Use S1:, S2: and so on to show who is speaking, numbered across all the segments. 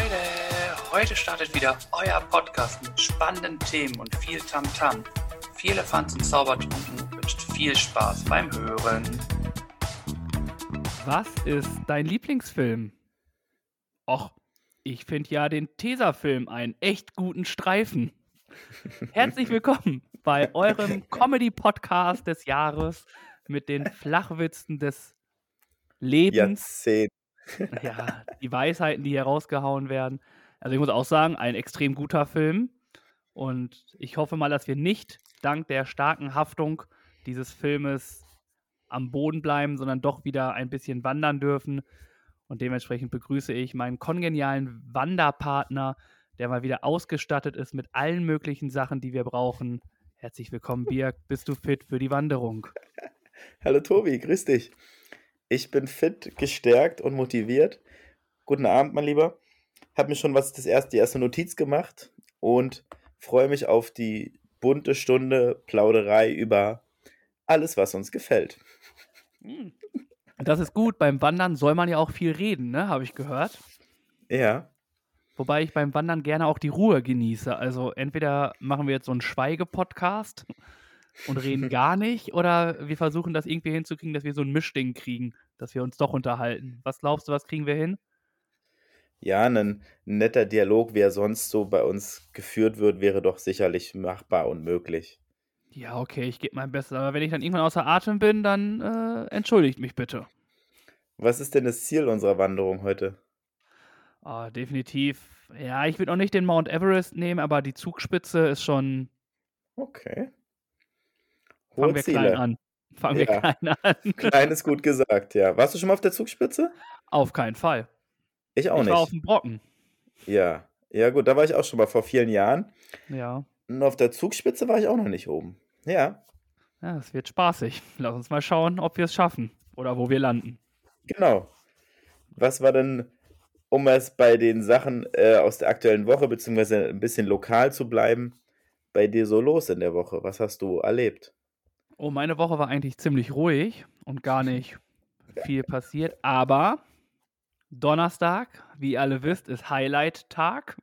S1: Leute, heute startet wieder euer Podcast mit spannenden Themen und viel Tamtam. -Tam. Viel Elefanz und Zaubertrunken wünscht viel Spaß beim Hören.
S2: Was ist dein Lieblingsfilm? Och, ich finde ja den Tesafilm einen echt guten Streifen. Herzlich willkommen bei eurem Comedy-Podcast des Jahres mit den Flachwitzen des Lebens.
S3: Jahrzehnt.
S2: Ja, die Weisheiten, die hier rausgehauen werden. Also ich muss auch sagen, ein extrem guter Film. Und ich hoffe mal, dass wir nicht dank der starken Haftung dieses Filmes am Boden bleiben, sondern doch wieder ein bisschen wandern dürfen. Und dementsprechend begrüße ich meinen kongenialen Wanderpartner, der mal wieder ausgestattet ist mit allen möglichen Sachen, die wir brauchen. Herzlich willkommen, Birg. Bist du fit für die Wanderung?
S3: Hallo Tobi, grüß dich. Ich bin fit, gestärkt und motiviert. Guten Abend, mein Lieber. Hab mir schon was das erste, die erste Notiz gemacht und freue mich auf die bunte Stunde Plauderei über alles, was uns gefällt.
S2: Das ist gut. Beim Wandern soll man ja auch viel reden, ne? Habe ich gehört.
S3: Ja.
S2: Wobei ich beim Wandern gerne auch die Ruhe genieße. Also entweder machen wir jetzt so einen Schweige-Podcast und reden gar nicht oder wir versuchen das irgendwie hinzukriegen, dass wir so ein Mischding kriegen, dass wir uns doch unterhalten. Was glaubst du, was kriegen wir hin?
S3: Ja, ein netter Dialog, wie er sonst so bei uns geführt wird, wäre doch sicherlich machbar und möglich.
S2: Ja, okay, ich gebe mein Bestes. Aber wenn ich dann irgendwann außer Atem bin, dann äh, entschuldigt mich bitte.
S3: Was ist denn das Ziel unserer Wanderung heute?
S2: Oh, definitiv. Ja, ich würde auch nicht den Mount Everest nehmen, aber die Zugspitze ist schon.
S3: Okay.
S2: Fangen wir Ziele. klein an. Fangen ja. wir klein an.
S3: Klein ist gut gesagt, ja. Warst du schon mal auf der Zugspitze?
S2: Auf keinen Fall.
S3: Ich auch
S2: ich
S3: nicht.
S2: Ich war auf dem Brocken.
S3: Ja. Ja, gut, da war ich auch schon mal vor vielen Jahren.
S2: Ja.
S3: Und auf der Zugspitze war ich auch noch nicht oben. Ja.
S2: Ja, es wird spaßig. Lass uns mal schauen, ob wir es schaffen oder wo wir landen.
S3: Genau. Was war denn, um es bei den Sachen äh, aus der aktuellen Woche, beziehungsweise ein bisschen lokal zu bleiben, bei dir so los in der Woche? Was hast du erlebt?
S2: Oh, meine Woche war eigentlich ziemlich ruhig und gar nicht viel passiert, aber Donnerstag, wie ihr alle wisst, ist Highlight-Tag.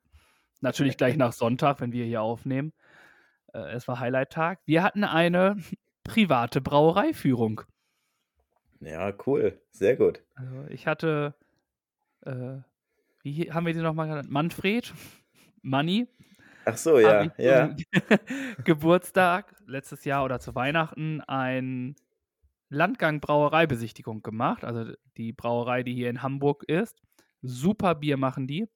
S2: Natürlich gleich nach Sonntag, wenn wir hier aufnehmen. Äh, es war Highlight-Tag. Wir hatten eine private Brauereiführung.
S3: Ja, cool. Sehr gut.
S2: Also ich hatte, äh, wie haben wir die nochmal genannt? Manfred? Manni?
S3: Ach so, ja, ja.
S2: Geburtstag letztes Jahr oder zu Weihnachten ein Landgang Brauereibesichtigung gemacht. Also die Brauerei, die hier in Hamburg ist. Super Bier machen die.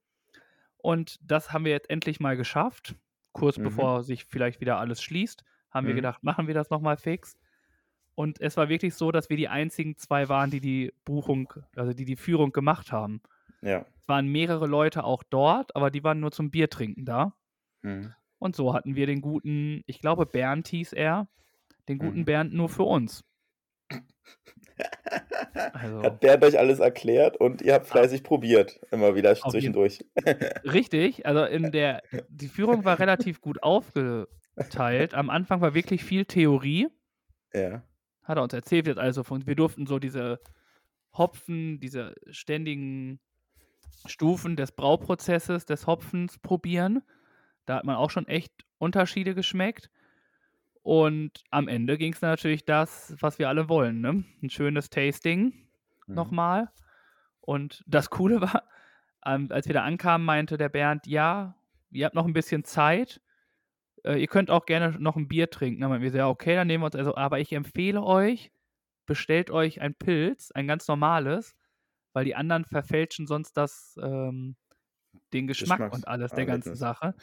S2: Und das haben wir jetzt endlich mal geschafft. Kurz mhm. bevor sich vielleicht wieder alles schließt, haben mhm. wir gedacht, machen wir das nochmal fix. Und es war wirklich so, dass wir die einzigen zwei waren, die die Buchung, also die die Führung gemacht haben.
S3: Ja.
S2: Es waren mehrere Leute auch dort, aber die waren nur zum Bier trinken da.
S3: Mhm.
S2: Und so hatten wir den guten, ich glaube, Bernd hieß er, den guten mhm. Bernd nur für uns.
S3: Also, Hat Bernd euch alles erklärt und ihr habt fleißig probiert, immer wieder zwischendurch.
S2: Richtig, also in der, die Führung war relativ gut aufgeteilt. Am Anfang war wirklich viel Theorie.
S3: Ja.
S2: Hat er uns erzählt, jetzt also von, wir durften so diese Hopfen, diese ständigen Stufen des Brauprozesses, des Hopfens probieren. Da hat man auch schon echt Unterschiede geschmeckt. Und am Ende ging es natürlich das, was wir alle wollen. Ne? Ein schönes Tasting mhm. nochmal. Und das Coole war, ähm, als wir da ankamen, meinte der Bernd, ja, ihr habt noch ein bisschen Zeit. Äh, ihr könnt auch gerne noch ein Bier trinken. Dann wir, ja, okay, dann nehmen wir uns also, aber ich empfehle euch, bestellt euch ein Pilz, ein ganz normales, weil die anderen verfälschen sonst das, ähm, den Geschmack und alles der ganzen Sache.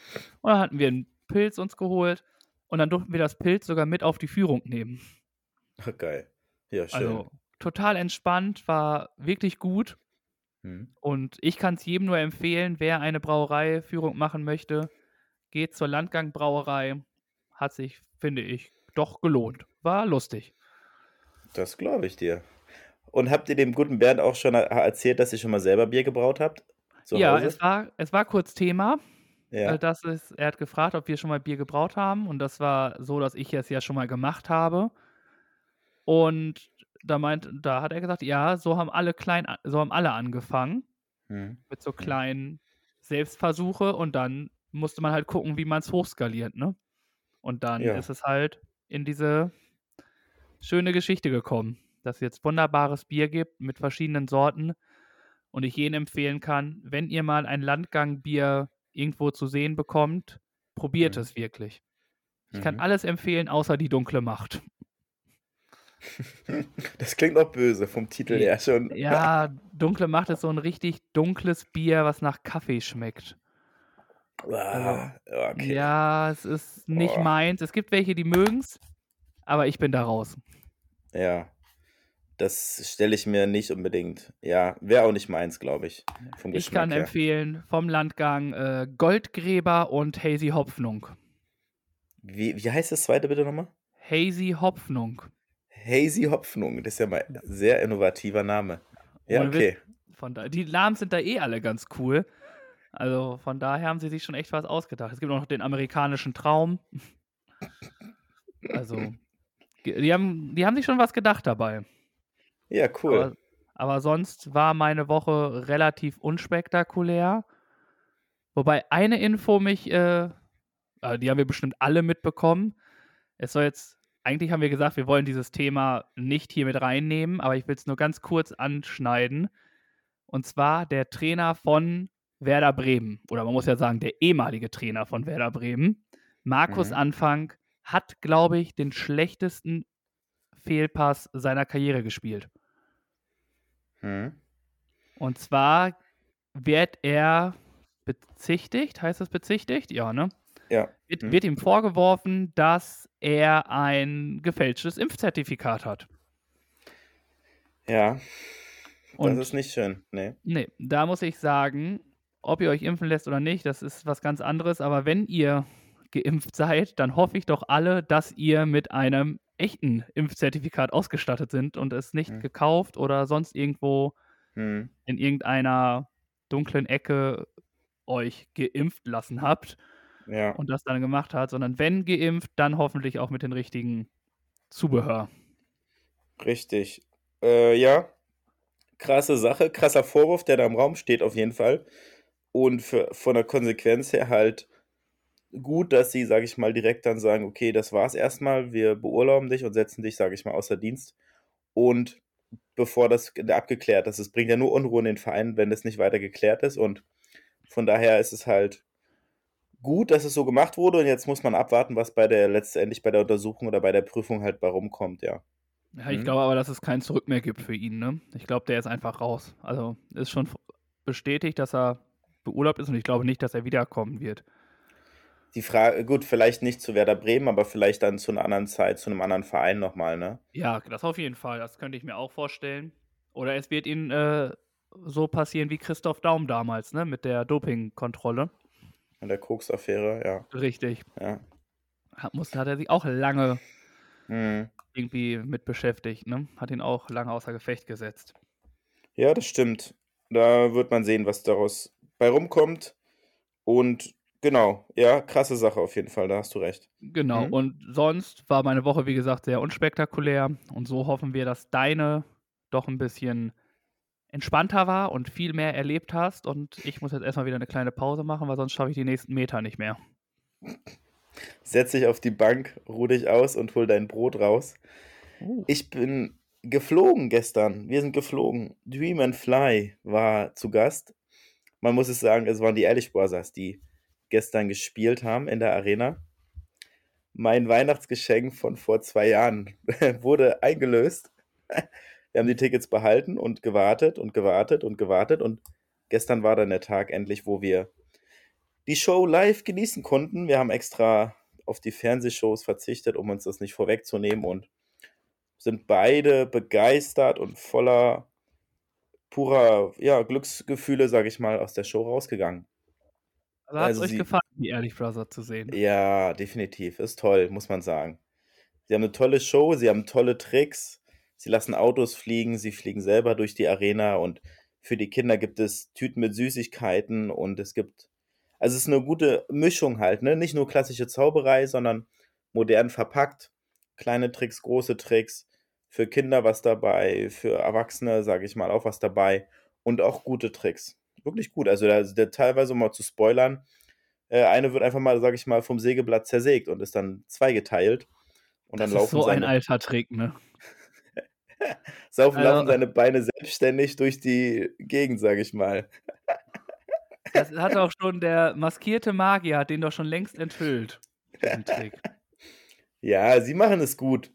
S2: Und dann hatten wir einen Pilz uns geholt und dann durften wir das Pilz sogar mit auf die Führung nehmen.
S3: Ach, geil. Ja, schön.
S2: Also total entspannt, war wirklich gut. Hm. Und ich kann es jedem nur empfehlen, wer eine Brauereiführung machen möchte, geht zur Landgang Brauerei. Hat sich, finde ich, doch gelohnt. War lustig.
S3: Das glaube ich dir. Und habt ihr dem guten Bernd auch schon erzählt, dass ihr schon mal selber Bier gebraut habt?
S2: Ja, es war, es war kurz Thema.
S3: Ja.
S2: Äh, das ist, er hat gefragt, ob wir schon mal Bier gebraut haben. Und das war so, dass ich es ja schon mal gemacht habe. Und da meint, da hat er gesagt, ja, so haben alle klein, so haben alle angefangen.
S3: Hm.
S2: Mit so kleinen Selbstversuche und dann musste man halt gucken, wie man es hochskaliert, ne? Und dann
S3: Ja.
S2: ist es halt in diese schöne Geschichte gekommen, dass es jetzt wunderbares Bier gibt mit verschiedenen Sorten und ich jedem empfehlen kann, wenn ihr mal ein Landgangbier irgendwo zu sehen bekommt, probiert
S3: Mhm.
S2: es wirklich. Ich kann
S3: Mhm.
S2: alles empfehlen, außer die dunkle Macht.
S3: Das klingt auch böse vom Titel
S2: Ja,
S3: her schon.
S2: Ja, dunkle Macht ist so ein richtig dunkles Bier, was nach Kaffee schmeckt.
S3: Ah, okay.
S2: Ja, es ist nicht
S3: Oh.
S2: meins. Es gibt welche, die mögen's, aber ich bin da raus.
S3: Ja. Das stelle ich mir nicht unbedingt. Ja, wäre auch nicht meins, glaube ich. Vom
S2: Ich
S3: Geschmack
S2: kann
S3: her.
S2: empfehlen vom Landgang äh, Goldgräber und Hazy Hopfnung.
S3: Wie, wie heißt das zweite bitte nochmal?
S2: Hazy Hopfnung.
S3: Hazy Hopfnung. Das ist ja mal ein sehr innovativer Name. Ja,
S2: Ohne
S3: okay.
S2: Von da, die Namen sind da eh alle ganz cool. Also von daher haben sie sich schon echt was ausgedacht. Es gibt auch noch den amerikanischen Traum. Also, die haben, die haben sich schon was gedacht dabei.
S3: Ja, cool.
S2: Aber, aber sonst war meine Woche relativ unspektakulär. Wobei eine Info mich, äh, äh, die haben wir bestimmt alle mitbekommen. Es soll jetzt, eigentlich haben wir gesagt, wir wollen dieses Thema nicht hier mit reinnehmen, aber ich will es nur ganz kurz anschneiden. Und zwar der Trainer von Werder Bremen, oder man muss ja sagen, der ehemalige Trainer von Werder Bremen, Markus
S3: Mhm.
S2: Anfang, hat, glaube ich, den schlechtesten Fehlpass seiner Karriere gespielt.
S3: Hm.
S2: Und zwar wird er bezichtigt, heißt das bezichtigt? Ja, ne?
S3: Ja.
S2: Wird,
S3: Hm.
S2: wird ihm vorgeworfen, dass er ein gefälschtes Impfzertifikat hat.
S3: Ja.
S2: Und
S3: das ist nicht schön. Nee.
S2: nee, da muss ich sagen, ob ihr euch impfen lässt oder nicht, das ist was ganz anderes. Aber wenn ihr geimpft seid, dann hoffe ich doch alle, dass ihr mit einem echten Impfzertifikat ausgestattet sind und es nicht
S3: Hm.
S2: gekauft oder sonst irgendwo
S3: Hm.
S2: in irgendeiner dunklen Ecke euch geimpft lassen habt
S3: Ja.
S2: und das dann gemacht hat, sondern wenn geimpft, dann hoffentlich auch mit den richtigen Zubehör.
S3: Richtig. Äh, ja. Krasse Sache, krasser Vorwurf, der da im Raum steht, auf jeden Fall. Und für, von der Konsequenz her halt gut, dass sie, sage ich mal, direkt dann sagen, okay, das war's erstmal, wir beurlauben dich und setzen dich, sage ich mal, außer Dienst. Und bevor das abgeklärt ist, es bringt ja nur Unruhe in den Verein, wenn das nicht weiter geklärt ist. Und von daher ist es halt gut, dass es so gemacht wurde. Und jetzt muss man abwarten, was bei der letztendlich bei der Untersuchung oder bei der Prüfung halt bei rumkommt, ja.
S2: Ja, ich
S3: Mhm.
S2: glaube aber, dass es kein Zurück mehr gibt für ihn. Ne? Ich glaube, der ist einfach raus. Also ist schon bestätigt, dass er beurlaubt ist und ich glaube nicht, dass er wiederkommen wird.
S3: Die Frage, gut, vielleicht nicht zu Werder Bremen, aber vielleicht dann zu einer anderen Zeit, zu einem anderen Verein nochmal, ne?
S2: Ja, das auf jeden Fall. Das könnte ich mir auch vorstellen. Oder es wird ihm äh, so passieren wie Christoph Daum damals, ne? Mit der Dopingkontrolle.
S3: In der Koks-Affäre, ja.
S2: Richtig.
S3: ja.
S2: Hat, musste, hat er sich auch lange
S3: Mhm.
S2: irgendwie mit beschäftigt, ne? Hat ihn auch lange außer Gefecht gesetzt.
S3: Ja, das stimmt. Da wird man sehen, was daraus bei rumkommt. Und genau, ja, krasse Sache auf jeden Fall, da hast du recht.
S2: Genau.
S3: Mhm.
S2: Und sonst war meine Woche, wie gesagt, sehr unspektakulär. Und so hoffen wir, dass deine doch ein bisschen entspannter war und viel mehr erlebt hast. Und ich muss jetzt erstmal wieder eine kleine Pause machen, weil sonst schaffe ich die nächsten Meter nicht mehr.
S3: Setz dich auf die Bank, ruh dich aus und hol dein Brot raus.
S2: Uh.
S3: Ich bin geflogen gestern. Wir sind geflogen. Dream and Fly war zu Gast. Man muss es sagen, es waren die Ehrlich Brothers, die gestern gespielt haben in der Arena. Mein Weihnachtsgeschenk von vor zwei Jahren wurde eingelöst. Wir haben die Tickets behalten und gewartet und gewartet und gewartet. Und gestern war dann der Tag endlich, wo wir die Show live genießen konnten. Wir haben extra auf die Fernsehshows verzichtet, um uns das nicht vorwegzunehmen und sind beide begeistert und voller purer ja, Glücksgefühle, sage ich mal, aus der Show rausgegangen.
S2: Also hat es
S3: Also
S2: euch
S3: sie-
S2: gefallen, die Ehrlich Brother zu sehen?
S3: Ja, definitiv. Ist toll, muss man sagen. Sie haben eine tolle Show, sie haben tolle Tricks, sie lassen Autos fliegen, sie fliegen selber durch die Arena und für die Kinder gibt es Tüten mit Süßigkeiten und es gibt, also es ist eine gute Mischung halt, ne? Nicht nur klassische Zauberei, sondern modern verpackt. Kleine Tricks, große Tricks, für Kinder was dabei, für Erwachsene, sage ich mal, auch was dabei und auch gute Tricks. Wirklich gut. Also der, der teilweise um mal zu spoilern, äh, eine wird einfach mal, sag ich mal, vom Sägeblatt zersägt und ist dann zweigeteilt. Und
S2: Das
S3: dann
S2: ist so ein
S3: seine,
S2: alter Trick, ne?
S3: saufen,
S2: Also-
S3: laufen seine Beine selbstständig durch die Gegend, sag ich mal.
S2: Das hat auch schon der maskierte Magier, hat den doch schon längst enthüllt. Diesen Trick.
S3: Ja, sie machen es gut.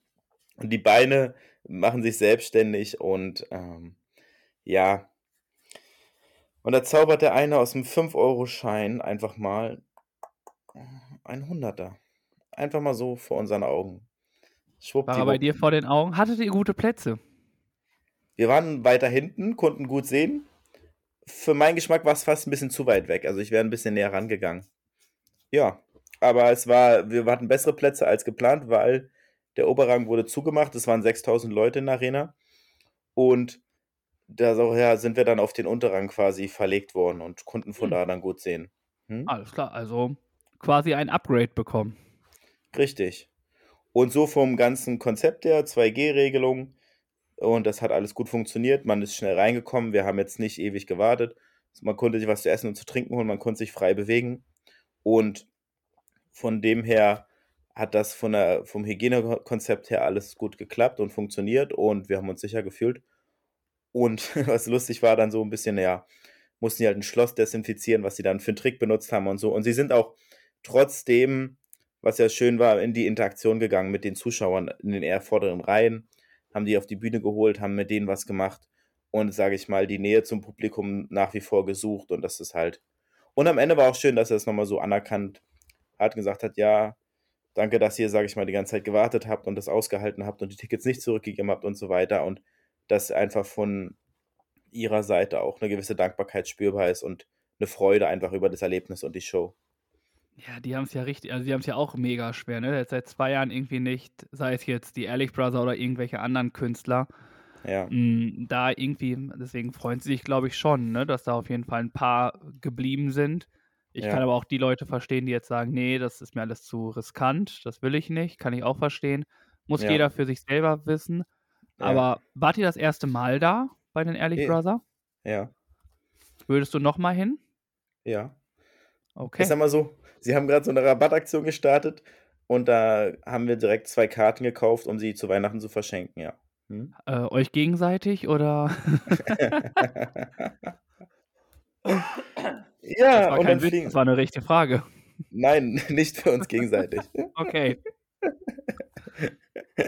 S3: Und die Beine machen sich selbstständig und ähm, ja. Und da zaubert der eine aus dem 5-Euro-Schein einfach mal ein Hunderter. Einfach mal so vor unseren Augen.
S2: War er bei
S3: Schwuppdiwupp.
S2: dir vor den Augen? Hattet ihr gute Plätze?
S3: Wir waren weiter hinten, konnten gut sehen. Für meinen Geschmack war es fast ein bisschen zu weit weg. Also ich wäre ein bisschen näher rangegangen. Ja, aber es war, wir hatten bessere Plätze als geplant, weil der Oberrang wurde zugemacht. Es waren 6000 Leute in der Arena. Und daher sind wir dann auf den Unterrang quasi verlegt worden und konnten von
S2: Hm.
S3: da dann gut sehen. Hm?
S2: Alles klar, also quasi ein Upgrade bekommen.
S3: Richtig. Und so vom ganzen Konzept her, 2G-Regelung. Und das hat alles gut funktioniert. Man ist schnell reingekommen. Wir haben jetzt nicht ewig gewartet. Man konnte sich was zu essen und zu trinken holen. Man konnte sich frei bewegen. Und von dem her hat das von der, vom Hygienekonzept her alles gut geklappt und funktioniert. Und wir haben uns sicher gefühlt. Und was lustig war, dann so ein bisschen, ja, mussten die halt ein Schloss desinfizieren, was sie dann für einen Trick benutzt haben und so. Und sie sind auch trotzdem, was ja schön war, in die Interaktion gegangen mit den Zuschauern in den eher vorderen Reihen, haben die auf die Bühne geholt, haben mit denen was gemacht und, sage ich mal, die Nähe zum Publikum nach wie vor gesucht und das ist halt. Und am Ende war auch schön, dass er es nochmal so anerkannt hat, gesagt hat, ja, danke, dass ihr, sage ich mal, die ganze Zeit gewartet habt und das ausgehalten habt und die Tickets nicht zurückgegeben habt und so weiter und dass einfach von ihrer Seite auch eine gewisse Dankbarkeit spürbar ist und eine Freude einfach über das Erlebnis und die Show.
S2: Ja, die haben es ja richtig, also die haben es ja auch mega schwer, ne? Seit zwei Jahren irgendwie nicht, sei es jetzt die Ehrlich Brother oder irgendwelche anderen Künstler,
S3: Ja,
S2: mh, da irgendwie, deswegen freuen sie sich, glaube ich, schon, ne? Dass da auf jeden Fall ein paar geblieben sind. Ich
S3: Ja.
S2: kann aber auch die Leute verstehen, die jetzt sagen, nee, das ist mir alles zu riskant, das will ich nicht, kann ich auch verstehen. Muss
S3: Ja.
S2: jeder für sich selber wissen.
S3: Ja.
S2: Aber wart ihr das erste Mal da bei den Ehrlich
S3: Nee.
S2: Brother?
S3: ja,
S2: Würdest du noch mal hin?
S3: ja.
S2: Okay.
S3: Ich sag mal so, sie haben gerade so eine Rabattaktion gestartet und da haben wir direkt zwei Karten gekauft, um sie zu Weihnachten zu verschenken, ja. Hm?
S2: Äh, euch gegenseitig oder?
S3: ja,
S2: Das war
S3: und
S2: kein Witz,
S3: fliegen.
S2: das war eine richtige Frage.
S3: Nein, nicht für uns gegenseitig.
S2: Okay.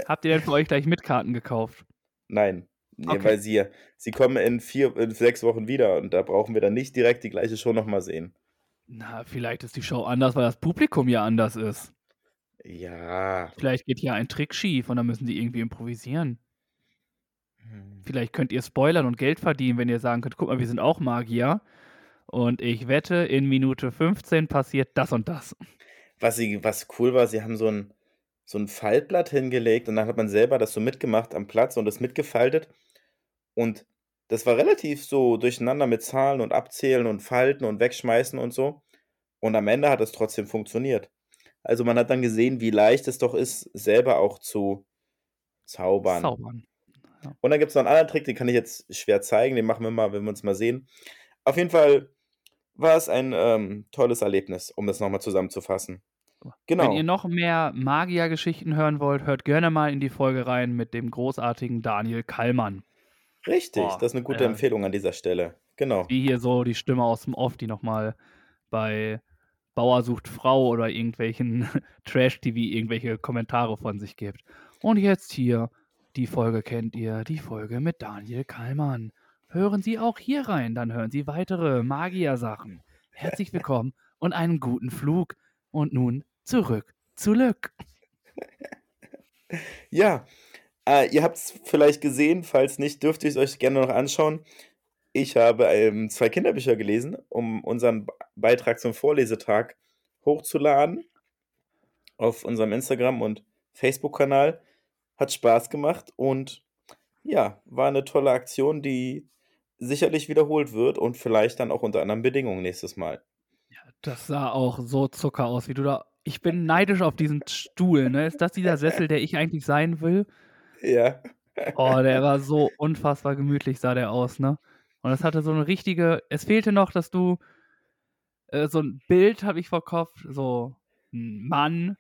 S2: Habt ihr denn für euch gleich Mitkarten gekauft?
S3: Nein. Nee,
S2: Okay.
S3: weil sie, sie kommen in vier, in sechs Wochen wieder und da brauchen wir dann nicht direkt die gleiche Show nochmal sehen.
S2: Na, vielleicht ist die Show anders, weil das Publikum ja anders ist.
S3: Ja.
S2: Vielleicht geht hier ein Trick schief und dann müssen die irgendwie improvisieren.
S3: Hm.
S2: Vielleicht könnt ihr spoilern und Geld verdienen, wenn ihr sagen könnt, guck mal, wir sind auch Magier. Und ich wette, in Minute 15 passiert das und das.
S3: Was, sie, was cool war, sie haben so ein, so ein Faltblatt hingelegt und dann hat man selber das so mitgemacht am Platz und das mitgefaltet. Und das war relativ so durcheinander mit Zahlen und Abzählen und Falten und Wegschmeißen und so. Und am Ende hat es trotzdem funktioniert. Also man hat dann gesehen, wie leicht es doch ist, selber auch zu zaubern.
S2: Zaubern.
S3: Und dann gibt es noch einen anderen Trick, den kann ich jetzt schwer zeigen, den machen wir mal, wenn wir uns mal sehen. Auf jeden Fall war es ein ähm, tolles Erlebnis, um das nochmal zusammenzufassen. Genau.
S2: Wenn ihr noch mehr Magier-Geschichten hören wollt, hört gerne mal in die Folge rein mit dem großartigen Daniel Kallmann.
S3: Richtig,
S2: Boah,
S3: das ist eine gute
S2: äh,
S3: Empfehlung an dieser Stelle. Genau.
S2: Wie hier so die Stimme aus dem Off, die nochmal bei Bauer sucht Frau oder irgendwelchen Trash-TV irgendwelche Kommentare von sich gibt. Und jetzt hier, die Folge kennt ihr, die Folge mit Daniel Kallmann. Hören Sie auch hier rein, dann hören Sie weitere Magier-Sachen. Herzlich willkommen und einen guten Flug. Und nun zurück zu Lück.
S3: Ja, äh, ihr habt es vielleicht gesehen, falls nicht, dürft ihr es euch gerne noch anschauen. Ich habe ähm, zwei Kinderbücher gelesen, um unseren Be- Beitrag zum Vorlesetag hochzuladen auf unserem Instagram- und Facebook-Kanal. Hat Spaß gemacht und ja, war eine tolle Aktion, die sicherlich wiederholt wird und vielleicht dann auch unter anderen Bedingungen nächstes Mal.
S2: Das sah auch so Zucker aus, wie du da. Ich bin neidisch auf diesen Stuhl, ne? Ist das dieser Sessel, der ich eigentlich sein will?
S3: Ja,
S2: Oh, der war so unfassbar gemütlich, sah der aus, ne? Und es hatte so eine richtige, es fehlte noch, dass du äh, so ein Bild habe ich vor Kopf, so ein Mann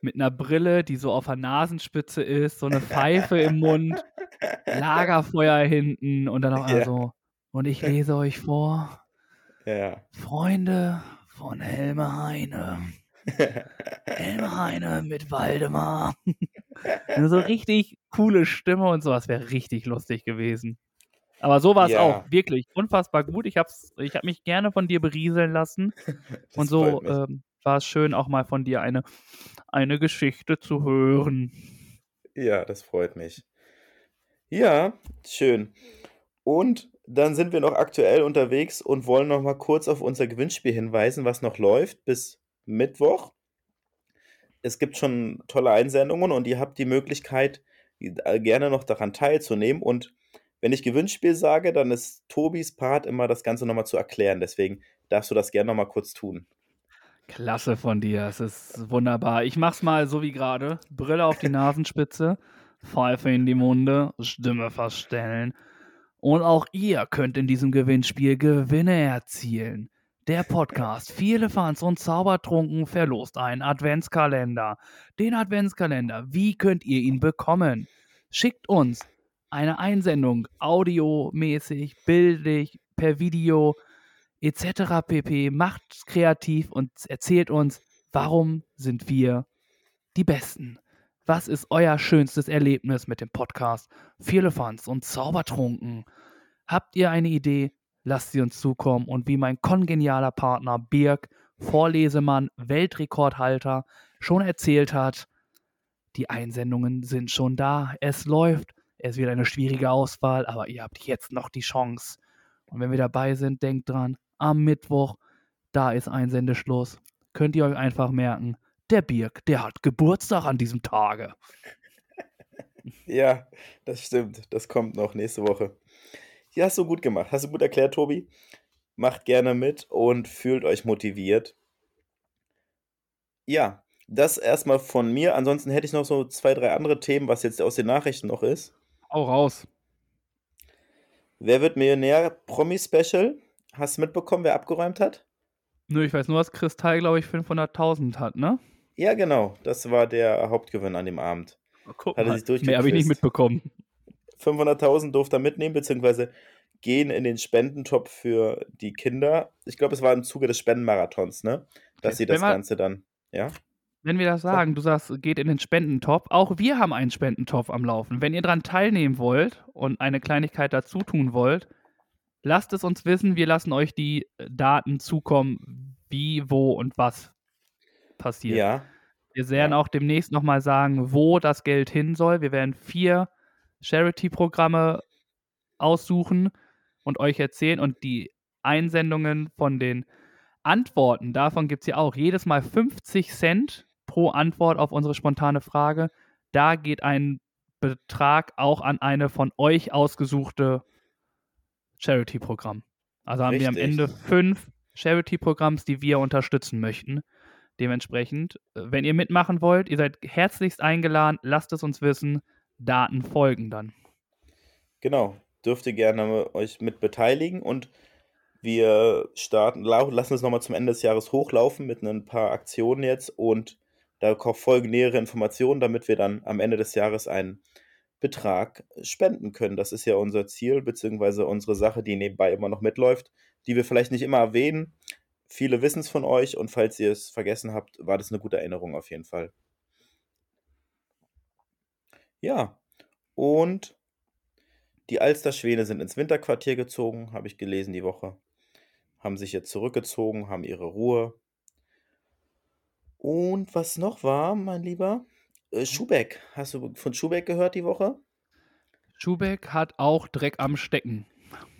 S2: mit einer Brille, die so auf der Nasenspitze ist, so eine Pfeife im Mund, Lagerfeuer hinten und dann auch
S3: Ja.
S2: so. Und ich lese euch vor,
S3: Ja.
S2: Freunde von Helme Heine. Helme Heine mit Waldemar. Nur so richtig coole Stimme und sowas wäre richtig lustig gewesen. Aber so war es
S3: Ja.
S2: auch, wirklich unfassbar gut. Ich habe ich hab mich gerne von dir berieseln lassen. Und so ähm, war es schön, auch mal von dir eine, eine Geschichte zu hören.
S3: Ja, das freut mich. Ja, schön. Und dann sind wir noch aktuell unterwegs und wollen noch mal kurz auf unser Gewinnspiel hinweisen, was noch läuft bis Mittwoch. Es gibt schon tolle Einsendungen und ihr habt die Möglichkeit, äh, gerne noch daran teilzunehmen. Und wenn ich Gewinnspiel sage, dann ist Tobis Part immer das Ganze nochmal zu erklären. Deswegen darfst du das gerne nochmal kurz tun.
S2: Klasse von dir, es ist wunderbar. Ich mach's mal so wie gerade. Brille auf die Nasenspitze, Pfeife in die Munde, Stimme verstellen. Und auch ihr könnt in diesem Gewinnspiel Gewinne erzielen. Der Podcast Viele Fans und Zaubertrunken verlost einen Adventskalender. Den Adventskalender, wie könnt ihr ihn bekommen? Schickt uns eine Einsendung, audiomäßig, bildlich, per Video, etc. pp. Macht kreativ und erzählt uns, warum sind wir die Besten? Was ist euer schönstes Erlebnis mit dem Podcast Firlefanz und Zaubertrunken? Habt ihr eine Idee? Lasst sie uns zukommen und wie mein kongenialer Partner Birg, Vorlesemann, Weltrekordhalter, schon erzählt hat, die Einsendungen sind schon da. Es läuft. Es wird eine schwierige Auswahl, aber ihr habt jetzt noch die Chance. Und wenn wir dabei sind, denkt dran, am Mittwoch, da ist Einsendeschluss. Könnt ihr euch einfach merken, der Birk, der hat Geburtstag an diesem Tage.
S3: Ja, das stimmt. Das kommt noch nächste Woche. Ja, hast du gut gemacht. Hast du gut erklärt, Tobi. Macht gerne mit und fühlt euch motiviert. Ja, das erstmal von mir. Ansonsten hätte ich noch so zwei, drei andere Themen, was jetzt aus den Nachrichten noch ist.
S2: Hau raus.
S3: Wer wird Millionär? Promi-Special. Hast du mitbekommen, wer abgeräumt hat?
S2: Nö, ich weiß nur, dass Kristall, glaube ich, 500.000 hat, ne?
S3: Ja, genau. Das war der Hauptgewinn an dem Abend.
S2: Guck
S3: Hat er sich
S2: mehr habe ich nicht mitbekommen.
S3: 500.000 durfte er mitnehmen, beziehungsweise gehen in den Spendentopf für die Kinder. Ich glaube, es war im Zuge des Spendenmarathons, ne? Dass
S2: Okay,
S3: sie das Ganze dann, ja?
S2: Wenn wir das sagen, du sagst, geht in den Spendentopf. Auch wir haben einen Spendentopf am Laufen. Wenn ihr daran teilnehmen wollt und eine Kleinigkeit dazu tun wollt, lasst es uns wissen. Wir lassen euch die äh, Daten zukommen, wie, wo und was passiert.
S3: Ja,
S2: Wir werden
S3: Ja.
S2: auch demnächst nochmal sagen, wo das Geld hin soll. Wir werden vier Charity-Programme aussuchen und euch erzählen. Und die Einsendungen von den Antworten, davon gibt es ja auch jedes Mal 50 Cent pro Antwort auf unsere spontane Frage. Da geht ein Betrag auch an eine von euch ausgesuchte Charity-Programm. Also haben wir am
S3: Richtig.
S2: Ende fünf Charity-Programms, die wir unterstützen möchten. Dementsprechend, äh, wenn ihr mitmachen wollt, ihr seid herzlichst eingeladen, lasst es uns wissen. Daten folgen dann.
S3: genau. Dürft ihr gerne euch mit beteiligen und wir starten, lassen es nochmal zum Ende des Jahres hochlaufen mit ein paar Aktionen jetzt und da folgen nähere Informationen, damit wir dann am Ende des Jahres einen Betrag spenden können. Das ist ja unser Ziel, beziehungsweise unsere Sache, die nebenbei immer noch mitläuft, die wir vielleicht nicht immer erwähnen. Viele wissen es von euch und falls ihr es vergessen habt, war das eine gute Erinnerung auf jeden Fall. Ja, und die Alsterschwäne sind ins Winterquartier gezogen, habe ich gelesen die Woche. Haben sich jetzt zurückgezogen, haben ihre Ruhe. Und was noch war, mein Lieber? Äh, Schubeck. Hast du von Schubeck gehört die Woche?
S2: Schubeck hat auch Dreck am Stecken.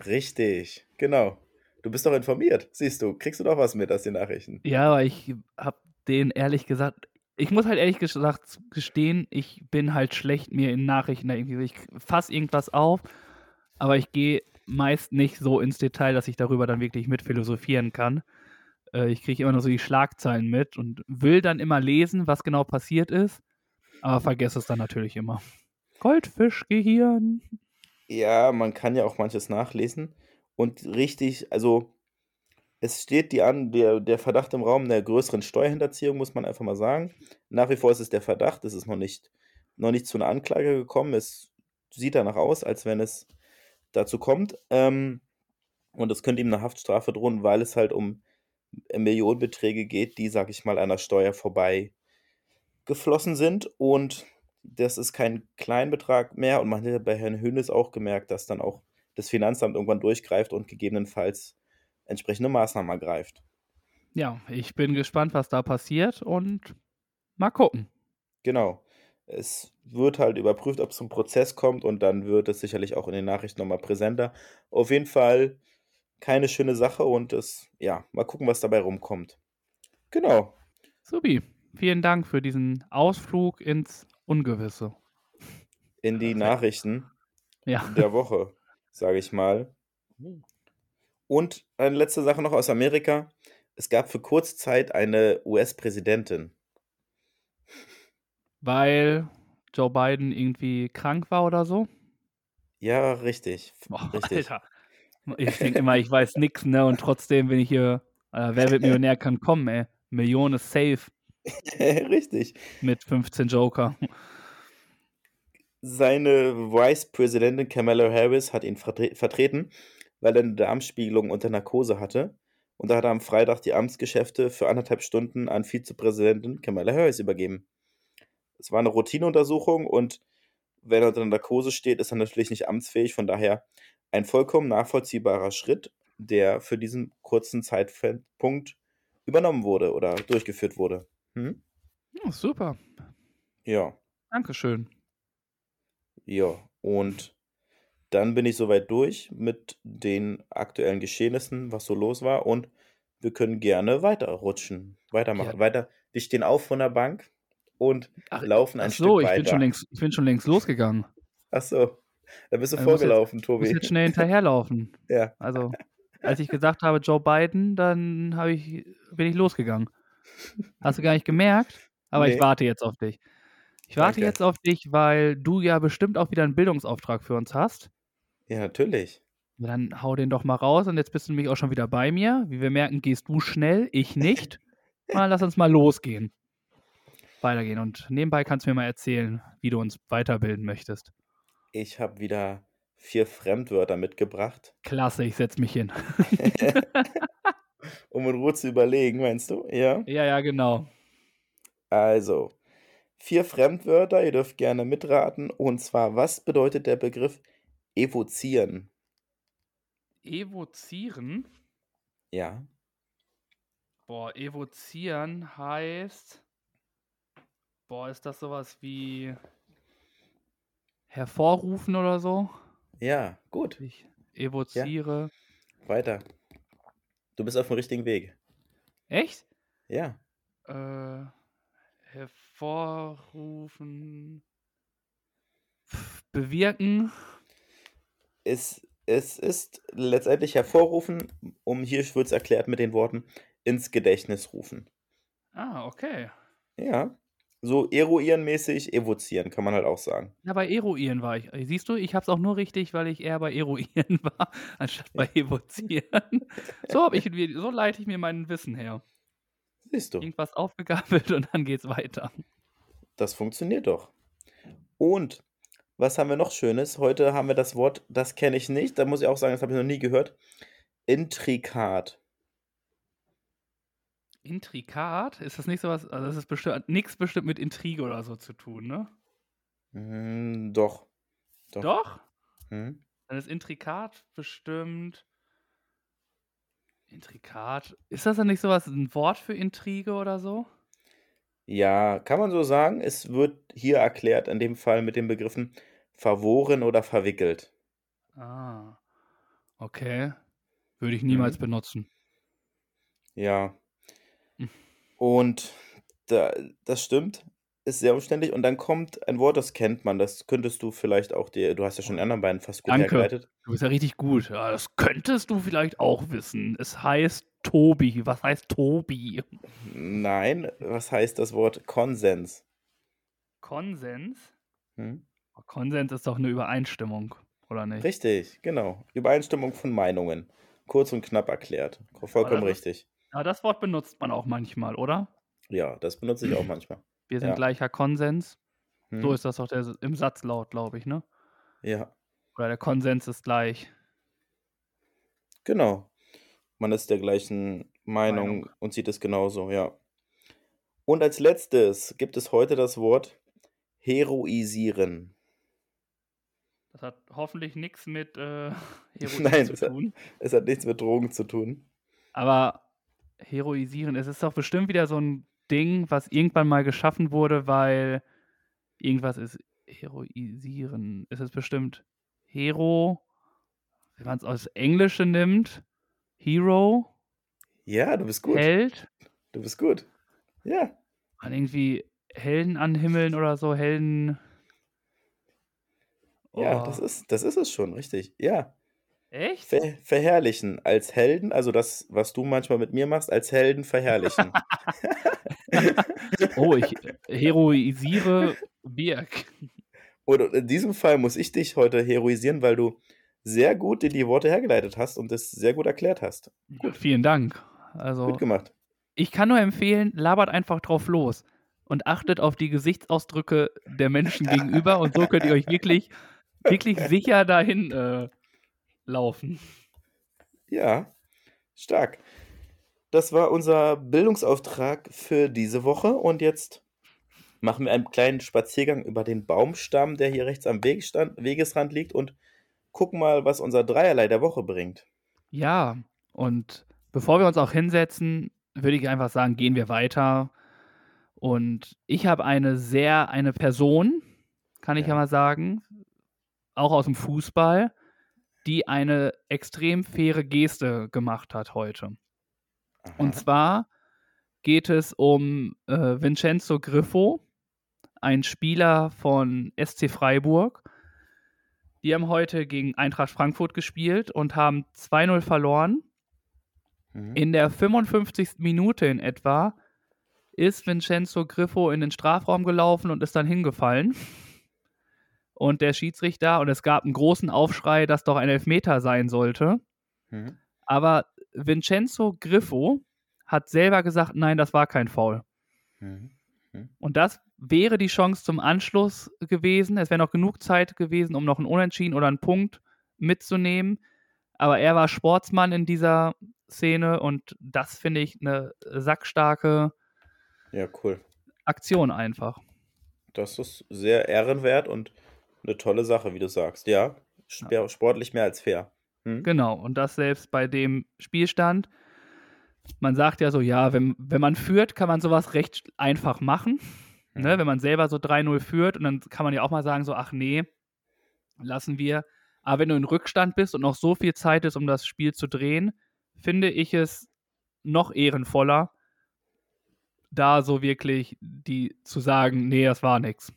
S3: Richtig, genau. Du bist doch informiert, siehst du. Kriegst du doch was mit aus den Nachrichten.
S2: Ja, aber ich habe den ehrlich gesagt, ich muss halt ehrlich gesagt gestehen, ich bin halt schlecht mir in Nachrichten irgendwie, ich fasse irgendwas auf, aber ich gehe meist nicht so ins Detail, dass ich darüber dann wirklich mit philosophieren kann. Äh, ich kriege immer nur so die Schlagzeilen mit und will dann immer lesen, was genau passiert ist, aber vergesse es dann natürlich immer. Goldfischgehirn.
S3: Ja, man kann ja auch manches nachlesen. und richtig, also es steht die an, der, der Verdacht im Raum der größeren Steuerhinterziehung, muss man einfach mal sagen. Nach wie vor ist es der Verdacht, es ist noch nicht, noch nicht zu einer Anklage gekommen. Es sieht danach aus, als wenn es dazu kommt. Ähm, und es könnte ihm eine Haftstrafe drohen, weil es halt um Millionenbeträge geht, die, sag ich mal, einer Steuer vorbei geflossen sind. Und das ist kein Kleinbetrag mehr. Und man hat bei Herrn Hönes auch gemerkt, dass dann auch das Finanzamt irgendwann durchgreift und gegebenenfalls entsprechende Maßnahmen ergreift.
S2: Ja, ich bin gespannt, was da passiert und mal gucken.
S3: Genau. Es wird halt überprüft, ob es zum Prozess kommt und dann wird es sicherlich auch in den Nachrichten nochmal präsenter. Auf jeden Fall keine schöne Sache und es, ja, mal gucken, was dabei rumkommt. Genau.
S2: Subi, vielen Dank für diesen Ausflug ins Ungewisse.
S3: In die Nachrichten
S2: Ja.
S3: der Woche, sage ich mal. Und eine letzte Sache noch aus Amerika. Es gab für kurze Zeit eine US-Präsidentin.
S2: Weil Joe Biden irgendwie krank war oder so.
S3: Ja, richtig.
S2: Boah,
S3: richtig.
S2: Alter. Ich denke immer, ich weiß nichts, ne? Und trotzdem bin ich hier. Äh, wer wird Millionär kann kommen, ey. Millionen safe
S3: richtig.
S2: mit 15 Joker.
S3: Seine Vice-Präsidentin Kamala Harris hat ihn vertre vertreten, weil er eine Darmspiegelung unter Narkose hatte. Und da hat er am Freitag die Amtsgeschäfte für anderthalb Stunden an Vizepräsidentin Kamala Harris übergeben. Es war eine Routineuntersuchung und wenn er unter Narkose steht, ist er natürlich nicht amtsfähig. Von daher ein vollkommen nachvollziehbarer Schritt, der für diesen kurzen Zeitpunkt übernommen wurde oder durchgeführt wurde. Hm?
S2: Ja, super.
S3: Ja.
S2: Dankeschön.
S3: Ja, und dann bin ich soweit durch mit den aktuellen Geschehnissen, was so los war. Und wir können gerne weiterrutschen, weitermachen.
S2: Ja.
S3: Weiter. Wir stehen auf von der Bank und
S2: Ach,
S3: laufen ein
S2: Ach so,
S3: Stück
S2: ich
S3: weiter.
S2: bin, schon längst, ich bin schon längst losgegangen.
S3: Ach so, da bist du
S2: Ich jetzt-
S3: vorgelaufen,
S2: Ich muss
S3: Tobi.
S2: jetzt schnell hinterherlaufen.
S3: Ja,
S2: Also, als ich gesagt habe, Joe Biden, dann ich, bin ich losgegangen. Hast du gar nicht gemerkt? Aber ich
S3: Nee.
S2: warte jetzt auf dich. Ich warte
S3: Danke.
S2: jetzt auf dich, weil du ja bestimmt auch wieder einen Bildungsauftrag für uns hast.
S3: Ja, natürlich.
S2: Dann hau den doch mal raus und jetzt bist du nämlich auch schon wieder bei mir. Wie wir merken, gehst du schnell, ich nicht. Mal, lass uns mal losgehen. Weitergehen. Und nebenbei kannst du mir mal erzählen, wie du uns weiterbilden möchtest.
S3: Ich habe wieder vier Fremdwörter mitgebracht,
S2: Klasse, ich setz mich hin.
S3: um in Ruhe zu überlegen, meinst du? Ja.
S2: ja, ja, genau.
S3: Also, vier Fremdwörter, ihr dürft gerne mitraten. Und zwar, was bedeutet der Begriff evozieren?
S2: Evozieren.
S3: Ja.
S2: Boah, evozieren heißt. Boah, ist das sowas wie hervorrufen oder so?
S3: Ja, gut.
S2: Ich evoziere.
S3: Weiter. Du bist auf dem richtigen Weg.
S2: Echt?
S3: Ja.
S2: Äh, hervorrufen. Bewirken.
S3: Es, es ist letztendlich hervorrufen, um hier wird es erklärt mit den Worten ins Gedächtnis rufen.
S2: Ah, okay.
S3: Ja. So eruieren-mäßig evozieren, kann man halt auch sagen.
S2: Ja, bei Eruieren war ich. Äh, Siehst du, ich hab's auch nur richtig, weil ich eher bei Eruieren war, anstatt bei Evozieren. so, hab ich, so leite ich mir mein Wissen her.
S3: Siehst du,
S2: Irgendwas aufgegabelt und dann geht's weiter.
S3: das funktioniert doch. Und was haben wir noch Schönes? Heute haben wir das Wort, das kenne ich nicht, da muss ich auch sagen, das habe ich noch nie gehört. Intrikat.
S2: Intrikat? Ist das nicht sowas? Also, das ist bestimmt nichts bestimmt mit Intrige oder so zu tun, ne?
S3: Hm, doch. Doch.
S2: Doch?
S3: Hm?
S2: Dann ist Intrikat bestimmt. Intrikat. Ist das dann nicht sowas, ein Wort für Intrige oder so?
S3: Ja, kann man so sagen. Es wird hier erklärt, in dem Fall mit den Begriffen verworen oder verwickelt.
S2: Ah. Okay. Würde ich niemals
S3: Mhm.
S2: benutzen.
S3: Ja. Und da, das stimmt, ist sehr umständlich. Und dann kommt ein Wort, das kennt man. Das könntest du vielleicht auch dir, du hast ja schon die anderen beiden fast gut
S2: Danke.
S3: hergeleitet.
S2: Du bist ja richtig gut. Ja, das könntest du vielleicht auch wissen. Es heißt Tobi. Was heißt Tobi?
S3: Nein, was heißt das Wort Konsens?
S2: Konsens?
S3: Hm?
S2: Konsens ist doch eine Übereinstimmung. oder nicht?
S3: Richtig, genau. Übereinstimmung von Meinungen. Kurz und knapp erklärt. Vollkommen
S2: das
S3: richtig.
S2: Ja, das Wort benutzt man auch manchmal, oder?
S3: Ja, das benutze ich auch manchmal.
S2: Wir sind
S3: Ja.
S2: gleicher Konsens.
S3: Hm?
S2: So ist das auch der, im Satzlaut, glaube ich, ne?
S3: Ja,
S2: Oder der Konsens ist gleich.
S3: genau. Man ist der gleichen Meinung,
S2: Meinung.
S3: und sieht es genauso, ja. Und als letztes gibt es heute das Wort heroisieren.
S2: Das hat hoffentlich nichts mit äh, Heroin
S3: Nein,
S2: zu
S3: das hat-
S2: tun.
S3: Es hat nichts mit Drogen zu tun.
S2: Aber heroisieren, es ist doch bestimmt wieder so ein Ding, was irgendwann mal geschaffen wurde, weil irgendwas ist heroisieren. Es ist bestimmt Hero, wenn man es aus Englische nimmt, Hero,
S3: Ja, du bist gut.
S2: Held,
S3: Du bist gut. Ja,
S2: an irgendwie Helden anhimmeln oder so, Helden.
S3: Ja,
S2: Oh,
S3: das ist, das ist es schon, richtig. Ja.
S2: Echt?
S3: Ver verherrlichen als Helden, also das, was du manchmal mit mir machst, als Helden verherrlichen.
S2: Oh, ich heroisiere Birk.
S3: Und in diesem Fall muss ich dich heute heroisieren, weil du sehr gut dir die Worte hergeleitet hast und es sehr gut erklärt hast.
S2: Gut, vielen Dank. Also,
S3: Gut gemacht.
S2: ich kann nur empfehlen, labert einfach drauf los und achtet auf die Gesichtsausdrücke der Menschen gegenüber und so könnt ihr euch wirklich, wirklich sicher dahin äh, laufen.
S3: Ja, stark. Das war unser Bildungsauftrag für diese Woche und jetzt machen wir einen kleinen Spaziergang über den Baumstamm, der hier rechts am Wegesstand, Wegesrand liegt und gucken mal, was unser Dreierlei der Woche bringt.
S2: Ja, und bevor wir uns auch hinsetzen, würde ich einfach sagen, gehen wir weiter. Und ich habe eine sehr, eine Person, kann ich ja
S3: Ja.
S2: mal sagen, auch aus dem Fußball, die eine extrem faire Geste gemacht hat heute. Und
S3: Aha.
S2: zwar geht es um äh, Vincenzo Griffo, ein Spieler von SC Freiburg. Die haben heute gegen Eintracht Frankfurt gespielt und haben 2-0 verloren.
S3: Mhm.
S2: In der 55. Minute in etwa ist Vincenzo Griffo in den Strafraum gelaufen und ist dann hingefallen. Und der Schiedsrichter, und es gab einen großen Aufschrei, dass doch ein Elfmeter sein sollte.
S3: Mhm.
S2: Aber Vincenzo Griffo hat selber gesagt, nein, das war kein Foul.
S3: Mhm.
S2: Und das wäre die Chance zum Anschluss gewesen. Es wäre noch genug Zeit gewesen, um noch einen Unentschieden oder einen Punkt mitzunehmen. Aber er war Sportsmann in dieser Szene und das finde ich eine sackstarke
S3: Ja, cool.
S2: Aktion einfach.
S3: Das ist sehr ehrenwert und eine tolle Sache, wie du sagst. Ja, sportlich mehr als fair. Hm?
S2: Genau. Und das selbst bei dem Spielstand. Man sagt ja so, ja, wenn, wenn man führt, kann man sowas recht einfach machen. Ne,
S3: Mhm.
S2: wenn man selber so 3-0 führt und dann kann man ja auch mal sagen, so, ach nee, lassen wir. Aber wenn du in Rückstand bist und noch so viel Zeit ist, um das Spiel zu drehen, finde ich es noch ehrenvoller, da so wirklich die zu sagen, nee, das war nix.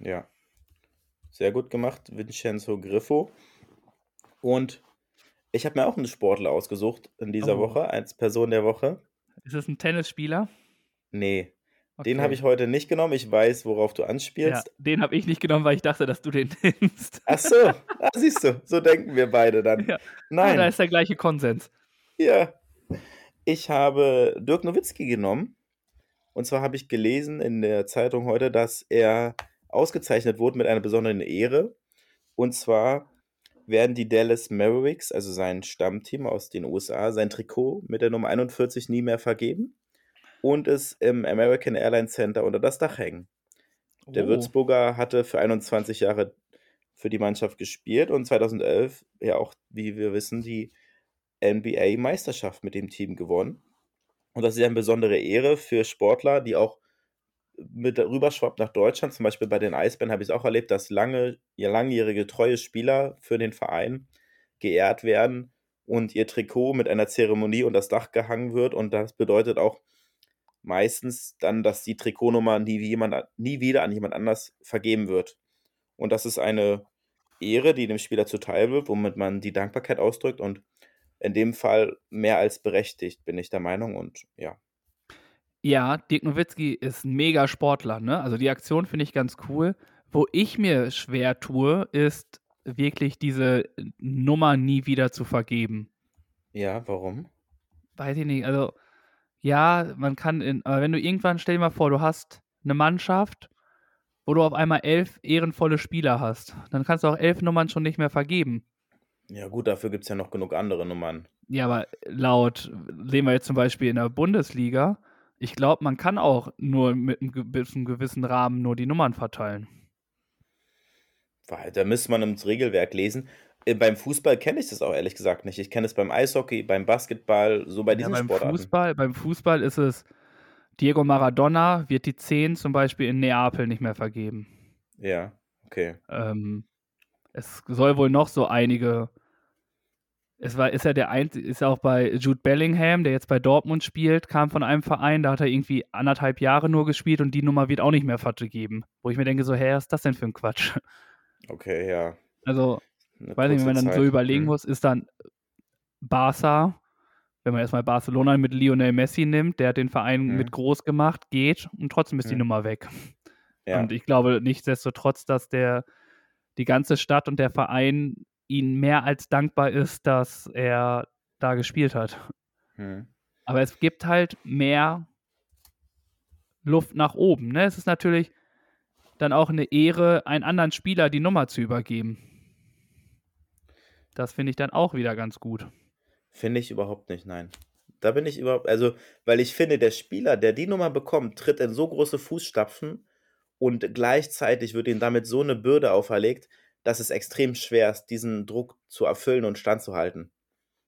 S3: Ja. Sehr gut gemacht, Vincenzo Griffo. Und ich habe mir auch einen Sportler ausgesucht in dieser
S2: Oh.
S3: Woche als Person der Woche.
S2: Ist es ein Tennisspieler?
S3: Nee, den
S2: Okay.
S3: habe ich heute nicht genommen. Ich weiß, worauf du
S2: Ja,
S3: anspielst.
S2: den habe ich nicht genommen, weil ich dachte, dass du den nimmst.
S3: Ach so, ah, siehst du, so denken wir beide dann.
S2: Ja. Ah,
S3: Nein,
S2: da ist der gleiche Konsens.
S3: Ja. Ich habe Dirk Nowitzki genommen. Und zwar habe ich gelesen in der Zeitung heute, dass er ausgezeichnet wurde mit einer besonderen Ehre. Und zwar werden die Dallas Mavericks, also sein Stammteam aus den USA, sein Trikot mit der Nummer 41 nie mehr vergeben und es im American Airlines Center unter das Dach hängen. Der
S2: Oh.
S3: Würzburger hatte für 21 Jahre für die Mannschaft gespielt und 2011 ja auch, wie wir wissen, die NBA-Meisterschaft mit dem Team gewonnen. Und das ist ja eine besondere Ehre für Sportler, die auch mit rüberschwappt nach Deutschland. Zum Beispiel bei den Eisbären habe ich es auch erlebt, dass lange, langjährige treue Spieler für den Verein geehrt werden und ihr Trikot mit einer Zeremonie unter das Dach gehangen wird. Und das bedeutet auch meistens dann, dass die Trikotnummer nie, jemand, nie wieder an jemand anders vergeben wird. Und das ist eine Ehre, die dem Spieler zuteil wird, womit man die Dankbarkeit ausdrückt und in dem Fall mehr als berechtigt, bin ich der Meinung. Und ja,
S2: Ja, Dirk Nowitzki ist ein mega Sportler, ne? Also die Aktion finde ich ganz cool. Wo ich mir schwer tue, ist wirklich diese Nummer nie wieder zu vergeben.
S3: Ja, warum?
S2: Weiß ich nicht. Also, ja, man kann, in, aber wenn du irgendwann, stell dir mal vor, du hast eine Mannschaft, wo du auf einmal elf ehrenvolle Spieler hast, dann kannst du auch elf Nummern schon nicht mehr vergeben.
S3: Ja, gut, dafür gibt es ja noch genug andere Nummern.
S2: Ja, aber laut, sehen wir jetzt zum Beispiel in der Bundesliga, ich glaube, man kann auch nur mit einem gewissen, gewissen Rahmen nur die Nummern verteilen.
S3: Da müsste man ins Regelwerk lesen. Äh, beim Fußball kenne ich das auch ehrlich gesagt nicht. Ich kenne es beim Eishockey, beim Basketball, so bei diesen
S2: ja, beim
S3: Sportarten.
S2: Fußball, beim Fußball ist es, Diego Maradona wird die 10 zum Beispiel in Neapel nicht mehr vergeben.
S3: Ja, okay.
S2: Ähm, es soll wohl noch so einige es war, ist ja der ein, ist auch bei Jude Bellingham, der jetzt bei Dortmund spielt, kam von einem Verein, da hat er irgendwie anderthalb Jahre nur gespielt und die Nummer wird auch nicht mehr vergeben. Wo ich mir denke, so, hä, was ist das denn für ein Quatsch?
S3: Okay, ja.
S2: Also, Eine weiß nicht, wenn man dann Zeit. so überlegen hm. muss, ist dann Barca, wenn man erstmal Barcelona mit Lionel Messi nimmt, der hat den Verein hm. mit groß gemacht, geht und trotzdem ist hm. die Nummer weg. Ja. Und ich glaube nichtsdestotrotz, dass der die ganze Stadt und der Verein ihnen mehr als dankbar ist, dass er da gespielt hat. Hm. Aber es gibt halt mehr Luft nach oben. Ne? Es ist natürlich dann auch eine Ehre, einen anderen Spieler die Nummer zu übergeben. Das finde ich dann auch wieder ganz gut.
S3: Finde ich überhaupt nicht, nein. Da bin ich überhaupt, also, weil ich finde, der Spieler, der die Nummer bekommt, tritt in so große Fußstapfen und gleichzeitig wird ihm damit so eine Bürde auferlegt, dass es extrem schwer ist, diesen Druck zu erfüllen und standzuhalten.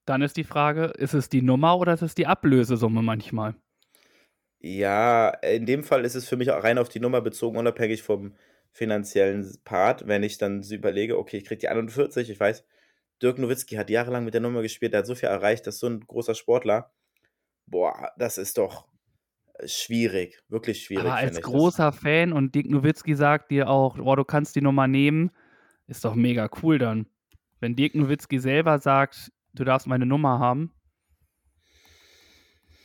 S2: Dann ist die Frage, ist es die Nummer oder ist es die Ablösesumme manchmal?
S3: Ja, in dem Fall ist es für mich auch rein auf die Nummer bezogen, unabhängig vom finanziellen Part. Wenn ich dann überlege, okay, ich kriege die 41, ich weiß, Dirk Nowitzki hat jahrelang mit der Nummer gespielt, der hat so viel erreicht, dass so ein großer Sportler, boah, das ist doch schwierig, wirklich schwierig.
S2: Aber als großer das. Fan und Dirk Nowitzki sagt dir auch, boah, du kannst die Nummer nehmen, ist doch mega cool dann. Wenn Dirk Nowitzki selber sagt, du darfst meine Nummer haben,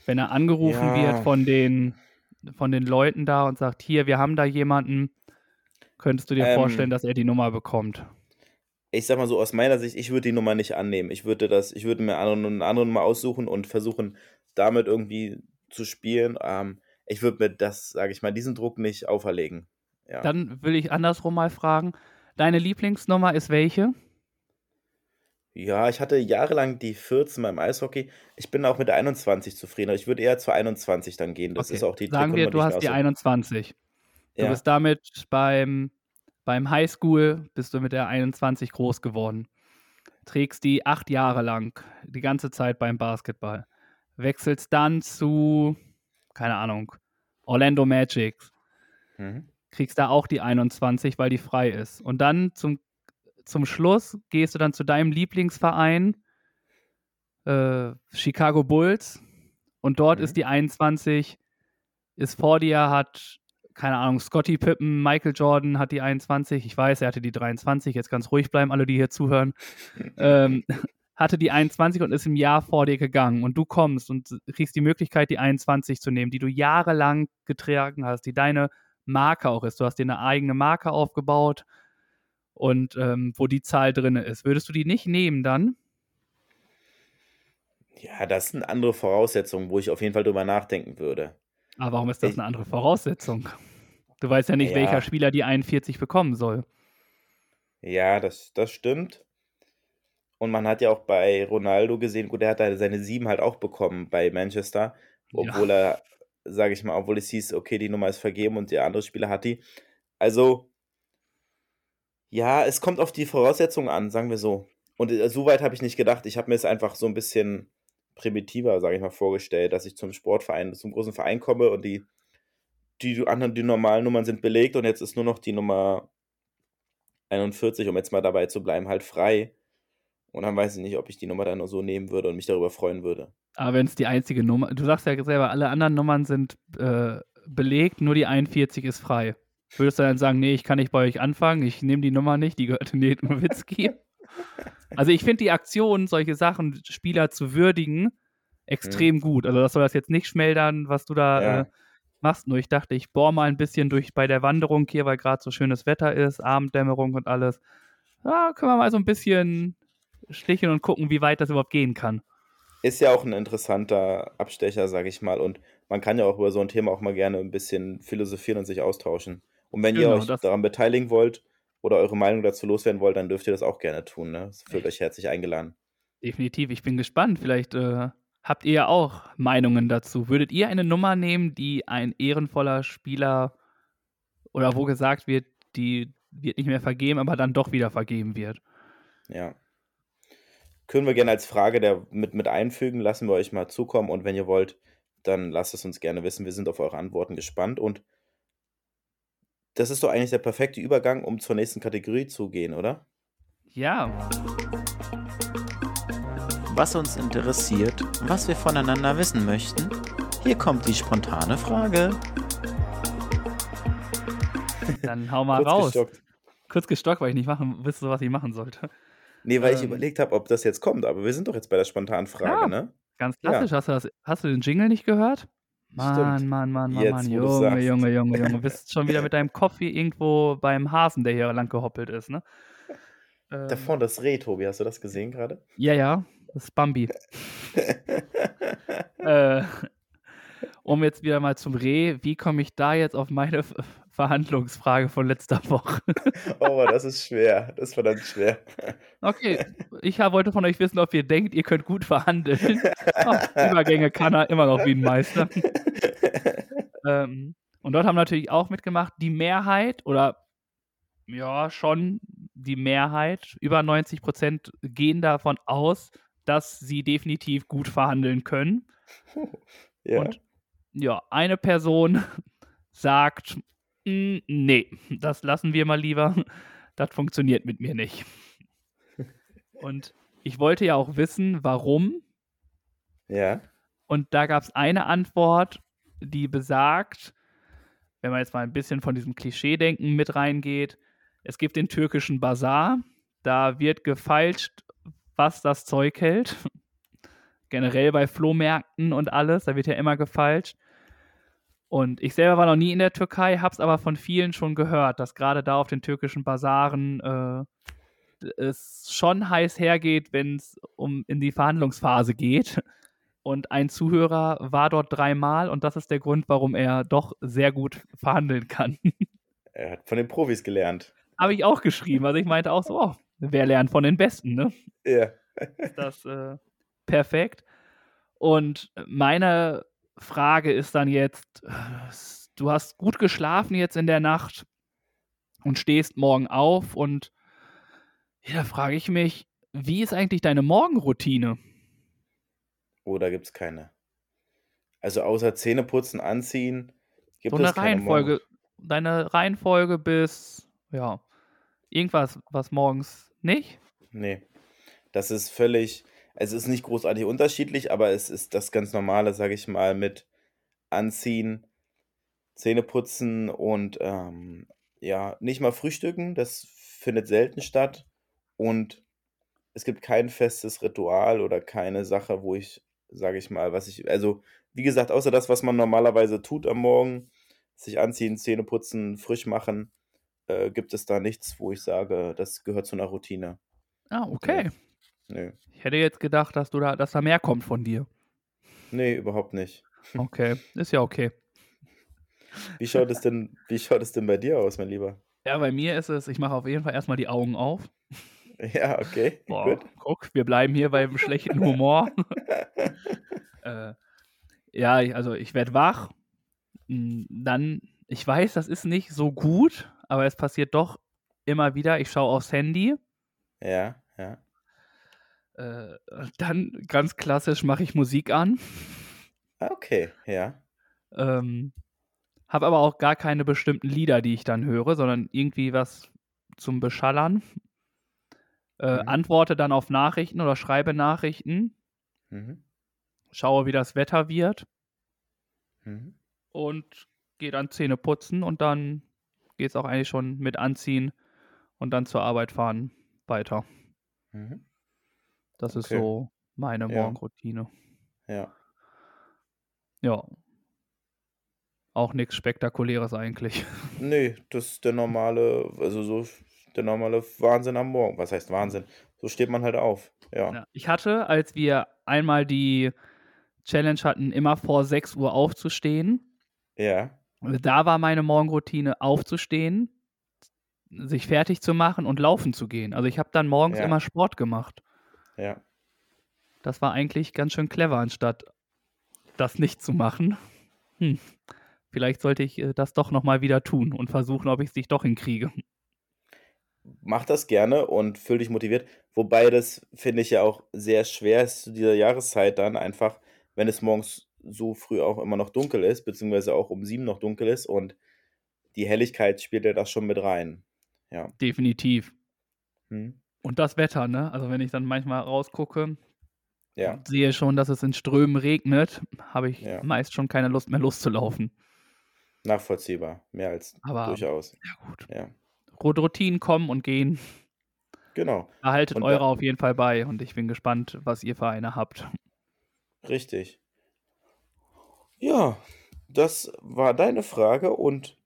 S2: wenn er angerufen ja. wird von den, von den Leuten da und sagt, hier, wir haben da jemanden, könntest du dir ähm, vorstellen, dass er die Nummer bekommt?
S3: Ich sag mal so, aus meiner Sicht, ich würde die Nummer nicht annehmen. Ich würde das, ich würde mir eine andere Nummer aussuchen und versuchen, damit irgendwie zu spielen. Ähm, ich würde mir das, sage ich mal, diesen Druck nicht auferlegen. Ja.
S2: Dann will ich andersrum mal fragen, Deine Lieblingsnummer ist welche?
S3: Ja, ich hatte jahrelang die 14 beim Eishockey. Ich bin auch mit der 21 zufrieden. Ich würde eher zur 21 dann gehen. Das okay. ist auch die
S2: Sagen wir, du hast die 21. Du ja. bist damit beim, beim Highschool, bist du mit der 21 groß geworden. Trägst die acht Jahre lang, die ganze Zeit beim Basketball. Wechselst dann zu, keine Ahnung, Orlando Magic. Mhm kriegst da auch die 21, weil die frei ist. Und dann zum, zum Schluss gehst du dann zu deinem Lieblingsverein, äh, Chicago Bulls, und dort mhm. ist die 21, ist vor dir, hat, keine Ahnung, Scotty Pippen, Michael Jordan hat die 21, ich weiß, er hatte die 23, jetzt ganz ruhig bleiben, alle, die hier zuhören. ähm, hatte die 21 und ist im Jahr vor dir gegangen und du kommst und kriegst die Möglichkeit, die 21 zu nehmen, die du jahrelang getragen hast, die deine Marke auch ist. Du hast dir eine eigene Marke aufgebaut und ähm, wo die Zahl drin ist. Würdest du die nicht nehmen dann?
S3: Ja, das sind andere Voraussetzungen, wo ich auf jeden Fall drüber nachdenken würde.
S2: Aber warum ist das ich, eine andere Voraussetzung? Du weißt ja nicht, ja. welcher Spieler die 41 bekommen soll.
S3: Ja, das, das stimmt. Und man hat ja auch bei Ronaldo gesehen, gut, er hat seine 7 halt auch bekommen bei Manchester, obwohl ja. er sage ich mal, obwohl es hieß, okay, die Nummer ist vergeben und der andere Spieler hat die. Also, ja, es kommt auf die Voraussetzungen an, sagen wir so. Und äh, so weit habe ich nicht gedacht. Ich habe mir es einfach so ein bisschen primitiver, sage ich mal, vorgestellt, dass ich zum Sportverein, zum großen Verein komme und die, die anderen, die normalen Nummern sind belegt und jetzt ist nur noch die Nummer 41, um jetzt mal dabei zu bleiben, halt frei. Und dann weiß ich nicht, ob ich die Nummer dann nur so nehmen würde und mich darüber freuen würde.
S2: Aber wenn es die einzige Nummer, du sagst ja selber, alle anderen Nummern sind äh, belegt, nur die 41 ist frei. Würdest du dann sagen, nee, ich kann nicht bei euch anfangen, ich nehme die Nummer nicht, die gehört Ned Nowitzki? also ich finde die Aktion, solche Sachen, Spieler zu würdigen, extrem mhm. gut. Also das soll das jetzt nicht schmälern, was du da ja. äh, machst. Nur ich dachte, ich bohre mal ein bisschen durch bei der Wanderung hier, weil gerade so schönes Wetter ist, Abenddämmerung und alles. da können wir mal so ein bisschen sticheln und gucken, wie weit das überhaupt gehen kann.
S3: Ist ja auch ein interessanter Abstecher, sage ich mal. Und man kann ja auch über so ein Thema auch mal gerne ein bisschen philosophieren und sich austauschen. Und wenn
S2: Genau,
S3: ihr euch
S2: das-
S3: daran beteiligen wollt oder eure Meinung dazu loswerden wollt, dann dürft ihr das auch gerne tun. Ne? Fühlt euch herzlich eingeladen.
S2: Definitiv, ich bin gespannt. Vielleicht äh, habt ihr ja auch Meinungen dazu. Würdet ihr eine Nummer nehmen, die ein ehrenvoller Spieler oder wo gesagt wird, die wird nicht mehr vergeben, aber dann doch wieder vergeben wird?
S3: Ja. Können wir gerne als Frage der, mit, mit einfügen, lassen wir euch mal zukommen. Und wenn ihr wollt, dann lasst es uns gerne wissen. Wir sind auf eure Antworten gespannt. Und das ist doch eigentlich der perfekte Übergang, um zur nächsten Kategorie zu gehen, oder?
S2: Ja,
S4: Was uns interessiert, was wir voneinander wissen möchten. Hier kommt die spontane Frage.
S2: dann hau mal
S3: Kurz
S2: raus.
S3: gestockt.
S2: Kurz gestockt, weil ich nicht machen, wusste, was ich machen sollte.
S3: Nee, weil ich
S2: Ähm.
S3: überlegt habe, ob das jetzt kommt, aber wir sind doch jetzt bei der spontanen Frage,
S2: Ja.
S3: ne?
S2: Ganz
S3: Ja.
S2: klassisch. Hast, du das, hast du den Jingle nicht gehört? Mann. Mann, Mann, Mann, Mann. Junge. Junge, Junge, Junge. Du bist schon wieder mit deinem Kopf hier irgendwo beim Hasen, der hier lang gehoppelt ist, ne?
S3: Da
S2: Ähm,
S3: vorne das Reh, Tobi, hast du das gesehen gerade?
S2: Ja, ja, das ist Bambi. äh, um jetzt wieder mal zum Reh, wie komme ich da jetzt auf meine Verhandlungsfrage von letzter Woche?
S3: oh, das ist schwer. Das ist verdammt schwer.
S2: Okay, ich wollte von euch wissen, ob ihr denkt, ihr könnt gut verhandeln. Oh, Übergänge kann er immer noch wie ein Meister. Ähm, und dort haben natürlich auch mitgemacht, die Mehrheit oder ja, schon die Mehrheit, über 90 Prozent gehen davon aus, dass sie definitiv gut verhandeln können.
S3: ja.
S2: Und ja, eine Person sagt, "Mm, nee, das lassen wir mal lieber. Das funktioniert mit mir nicht. Und ich wollte ja auch wissen, warum.
S3: ja.
S2: Und da gab es eine Antwort, die besagt, wenn man jetzt mal ein bisschen von diesem Klischee-Denken mit reingeht, es gibt den türkischen Bazar, da wird gefeilscht, was das Zeug hält. Generell bei Flohmärkten und alles, da wird ja immer gefeilscht. Und ich selber war noch nie in der Türkei, hab's aber von vielen schon gehört, dass gerade da auf den türkischen Bazaren äh, es schon heiß hergeht, wenn es um in die Verhandlungsphase geht. Und ein Zuhörer war dort dreimal und das ist der Grund, warum er doch sehr gut verhandeln kann.
S3: Er hat von den Profis gelernt.
S2: Habe ich auch geschrieben. Also ich meinte auch so, oh, wer lernt von den Besten, ne?
S3: Ja.
S2: Ist das äh, perfekt. Und meine Frage ist dann jetzt, äh, du hast gut geschlafen jetzt in der Nacht und stehst morgen auf und ja, da frage ich mich, wie ist eigentlich deine Morgenroutine?
S3: Oder gibt es keine? Also außer Zähneputzen, anziehen, gibt
S2: so
S3: es keine
S2: Reihenfolge,
S3: Morgen-
S2: deine Reihenfolge bis, ja, irgendwas, was morgens nicht?
S3: Nee. Das ist völlig, es ist nicht großartig unterschiedlich, aber es ist das ganz normale, sage ich mal, mit Anziehen, Zähneputzen und ähm, ja, nicht mal frühstücken, das findet selten statt. Und es gibt kein festes Ritual oder keine Sache, wo ich, sage ich mal, was ich, also wie gesagt, außer das, was man normalerweise tut am Morgen, sich anziehen, Zähne putzen, frisch machen, äh, gibt es da nichts, wo ich sage, das gehört zu einer Routine.
S2: Ah, okay.
S3: Nö.
S2: Ich hätte jetzt gedacht, dass du da, dass da mehr kommt von dir.
S3: Nee, überhaupt nicht.
S2: Okay, ist ja okay.
S3: Wie schaut es denn, wie schaut es denn bei dir aus, mein Lieber?
S2: Ja, bei mir ist es, ich mache auf jeden Fall erstmal die Augen auf.
S3: Ja, okay.
S2: Boah,
S3: Gut.
S2: guck, wir bleiben hier beim schlechten Humor. äh, ja, also ich werde wach. Mm, Dann, ich weiß, das ist nicht so gut, aber es passiert doch immer wieder. Ich schaue aufs Handy.
S3: Ja, ja.
S2: Äh, dann ganz klassisch mache ich Musik an.
S3: Okay, ja.
S2: Ähm, habe aber auch gar keine bestimmten Lieder, die ich dann höre, sondern irgendwie was zum Beschallern. Äh,
S3: Mhm.
S2: Antworte dann auf Nachrichten oder schreibe Nachrichten.
S3: Mhm.
S2: Schaue, wie das Wetter wird.
S3: Mhm.
S2: und gehe dann Zähne putzen und dann geht es auch eigentlich schon mit anziehen und dann zur Arbeit fahren weiter.
S3: Mhm.
S2: Das ist
S3: Okay.
S2: so meine
S3: Ja.
S2: Morgenroutine.
S3: Ja.
S2: Ja. Auch nichts Spektakuläres eigentlich.
S3: Nee, das ist der normale, also so der normale Wahnsinn am Morgen. Was heißt Wahnsinn? So steht man halt auf. Ja.
S2: Ja. Ich hatte, als wir einmal die Challenge hatten, immer vor 6 Uhr aufzustehen.
S3: Ja.
S2: Da war meine Morgenroutine aufzustehen, sich fertig zu machen und laufen zu gehen. Also ich habe dann morgens
S3: Ja.
S2: immer Sport gemacht.
S3: Ja.
S2: Das war eigentlich ganz schön clever, anstatt das nicht zu machen. Hm. Vielleicht sollte ich äh, das doch nochmal wieder tun und versuchen, ob ich es nicht doch hinkriege.
S3: Mach das gerne und fühl dich motiviert. Wobei das, finde ich ja auch sehr schwer ist zu dieser Jahreszeit dann einfach, wenn es morgens so früh auch immer noch dunkel ist, beziehungsweise auch um sieben noch dunkel ist und die Helligkeit spielt ja das schon mit rein. Ja.
S2: Definitiv.
S3: Hm.
S2: Und das Wetter, ne? Also wenn ich dann manchmal rausgucke,
S3: Ja.
S2: sehe schon, dass es in Strömen regnet, habe ich
S3: Ja.
S2: meist schon keine Lust mehr loszulaufen.
S3: Nachvollziehbar. Mehr als
S2: Aber
S3: durchaus.
S2: ja gut.
S3: Ja.
S2: Routinen kommen und gehen.
S3: Genau.
S2: Behaltet
S3: Und
S2: eure
S3: da-
S2: auf jeden Fall bei und ich bin gespannt, was ihr für eine habt.
S3: Richtig. Ja, das war deine Frage und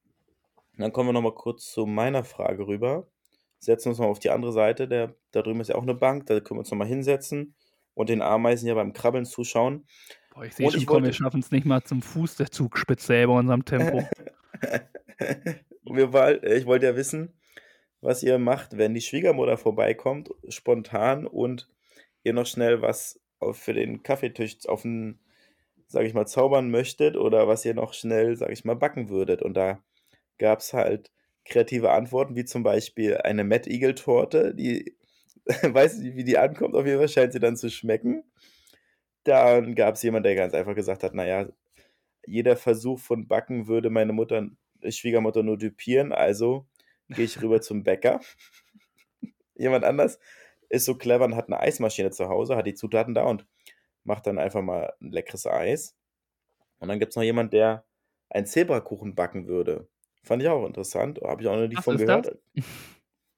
S3: dann kommen wir nochmal kurz zu meiner Frage rüber. Setzen uns mal auf die andere Seite. Der, da drüben ist ja auch eine Bank, da können wir uns nochmal hinsetzen und den Ameisen hier beim Krabbeln zuschauen.
S2: Boah, ich sehe schon,
S3: ich
S2: komm, wir
S3: wollte-
S2: schaffen es nicht mal zum Fuß der Zugspitze bei unserem Tempo.
S3: Woll- äh, ich wollte ja wissen, was ihr macht, wenn die Schwiegermutter vorbeikommt, spontan und ihr noch schnell was auf, für den Kaffeetisch auf den, sage ich mal, zaubern möchtet oder was ihr noch schnell, sage ich mal, backen würdet. Und da gab es halt kreative Antworten, wie zum Beispiel eine Mad Eagle Torte, die weiß nicht, wie die ankommt, auf jeden Fall scheint sie dann zu schmecken. Dann gab es jemanden, der ganz einfach gesagt hat, naja, jeder Versuch von Backen würde meine Mutter, Schwiegermutter nur düpieren, also gehe ich rüber zum Bäcker. Jemand anders ist so clever und hat eine Eismaschine zu Hause, hat die Zutaten da und macht dann einfach mal ein leckeres Eis. Und dann gibt es noch jemand, der einen Zebrakuchen backen würde. Fand ich auch interessant, habe ich auch noch nie
S2: Was
S3: von
S2: ist
S3: gehört.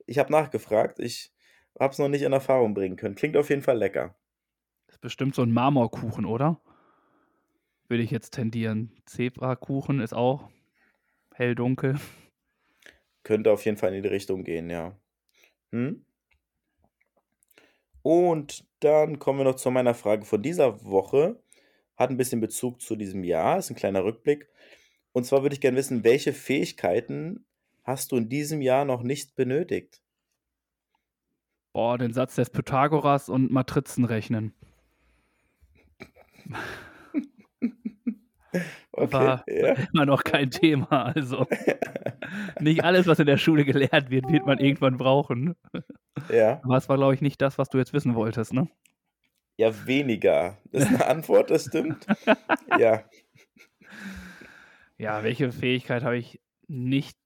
S3: Ich habe nachgefragt, ich habe es noch nicht in Erfahrung bringen können. Klingt auf jeden Fall lecker.
S2: Das ist bestimmt so ein Marmorkuchen, oder? Würde ich jetzt tendieren. Zebrakuchen ist auch hell-dunkel.
S3: Könnte auf jeden Fall in die Richtung gehen, ja. Hm? Und dann kommen wir noch zu meiner Frage von dieser Woche. Hat ein bisschen Bezug zu diesem Jahr, ist ein kleiner Rückblick. Und zwar würde ich gerne wissen, welche Fähigkeiten hast du in diesem Jahr noch nicht benötigt?
S2: Boah, den Satz des Pythagoras und Matrizen rechnen.
S3: Okay,
S2: War
S3: ja.
S2: immer noch kein Thema. Also nicht alles, was in der Schule gelehrt wird, wird man irgendwann brauchen.
S3: ja.
S2: Aber es war, glaube ich, nicht das, was du jetzt wissen wolltest, ne?
S3: Ja, weniger. Das ist eine Antwort, das stimmt. Ja.
S2: Ja, welche Fähigkeit habe ich nicht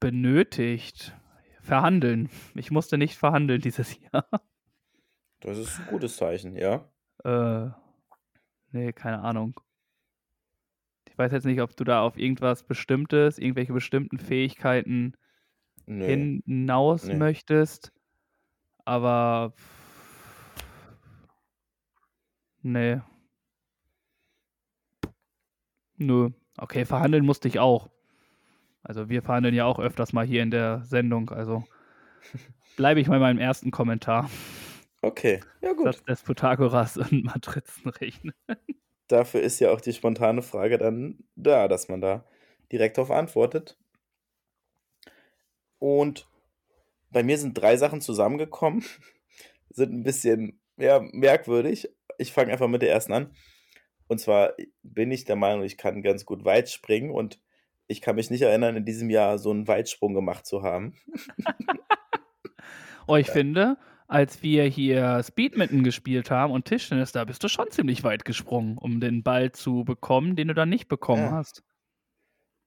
S2: benötigt? Verhandeln. Ich musste nicht verhandeln dieses Jahr.
S3: Das ist ein gutes Zeichen, ja.
S2: Äh, nee, keine Ahnung. Ich weiß jetzt nicht, ob du da auf irgendwas Bestimmtes, irgendwelche bestimmten Fähigkeiten
S3: Nö.
S2: hinaus
S3: Nee.
S2: möchtest. Aber. Nee. Nö. Okay, verhandeln musste ich auch. Also wir verhandeln ja auch öfters mal hier in der Sendung. Also bleibe ich bei meinem ersten Kommentar.
S3: Okay, ja gut.
S2: Satz des Pythagoras und Matrizen rechnen.
S3: Dafür ist ja auch die spontane Frage dann da, dass man da direkt darauf antwortet. Und bei mir sind drei Sachen zusammengekommen, sind ein bisschen ja, merkwürdig. Ich fange einfach mit der ersten an. Und zwar bin ich der Meinung, ich kann ganz gut weit springen und ich kann mich nicht erinnern, in diesem Jahr so einen Weitsprung gemacht zu haben.
S2: Oh, ich finde, als wir hier Speedminton gespielt haben und Tischtennis, da bist du schon ziemlich weit gesprungen, um den Ball zu bekommen, den du dann nicht bekommen
S3: Ja.
S2: hast.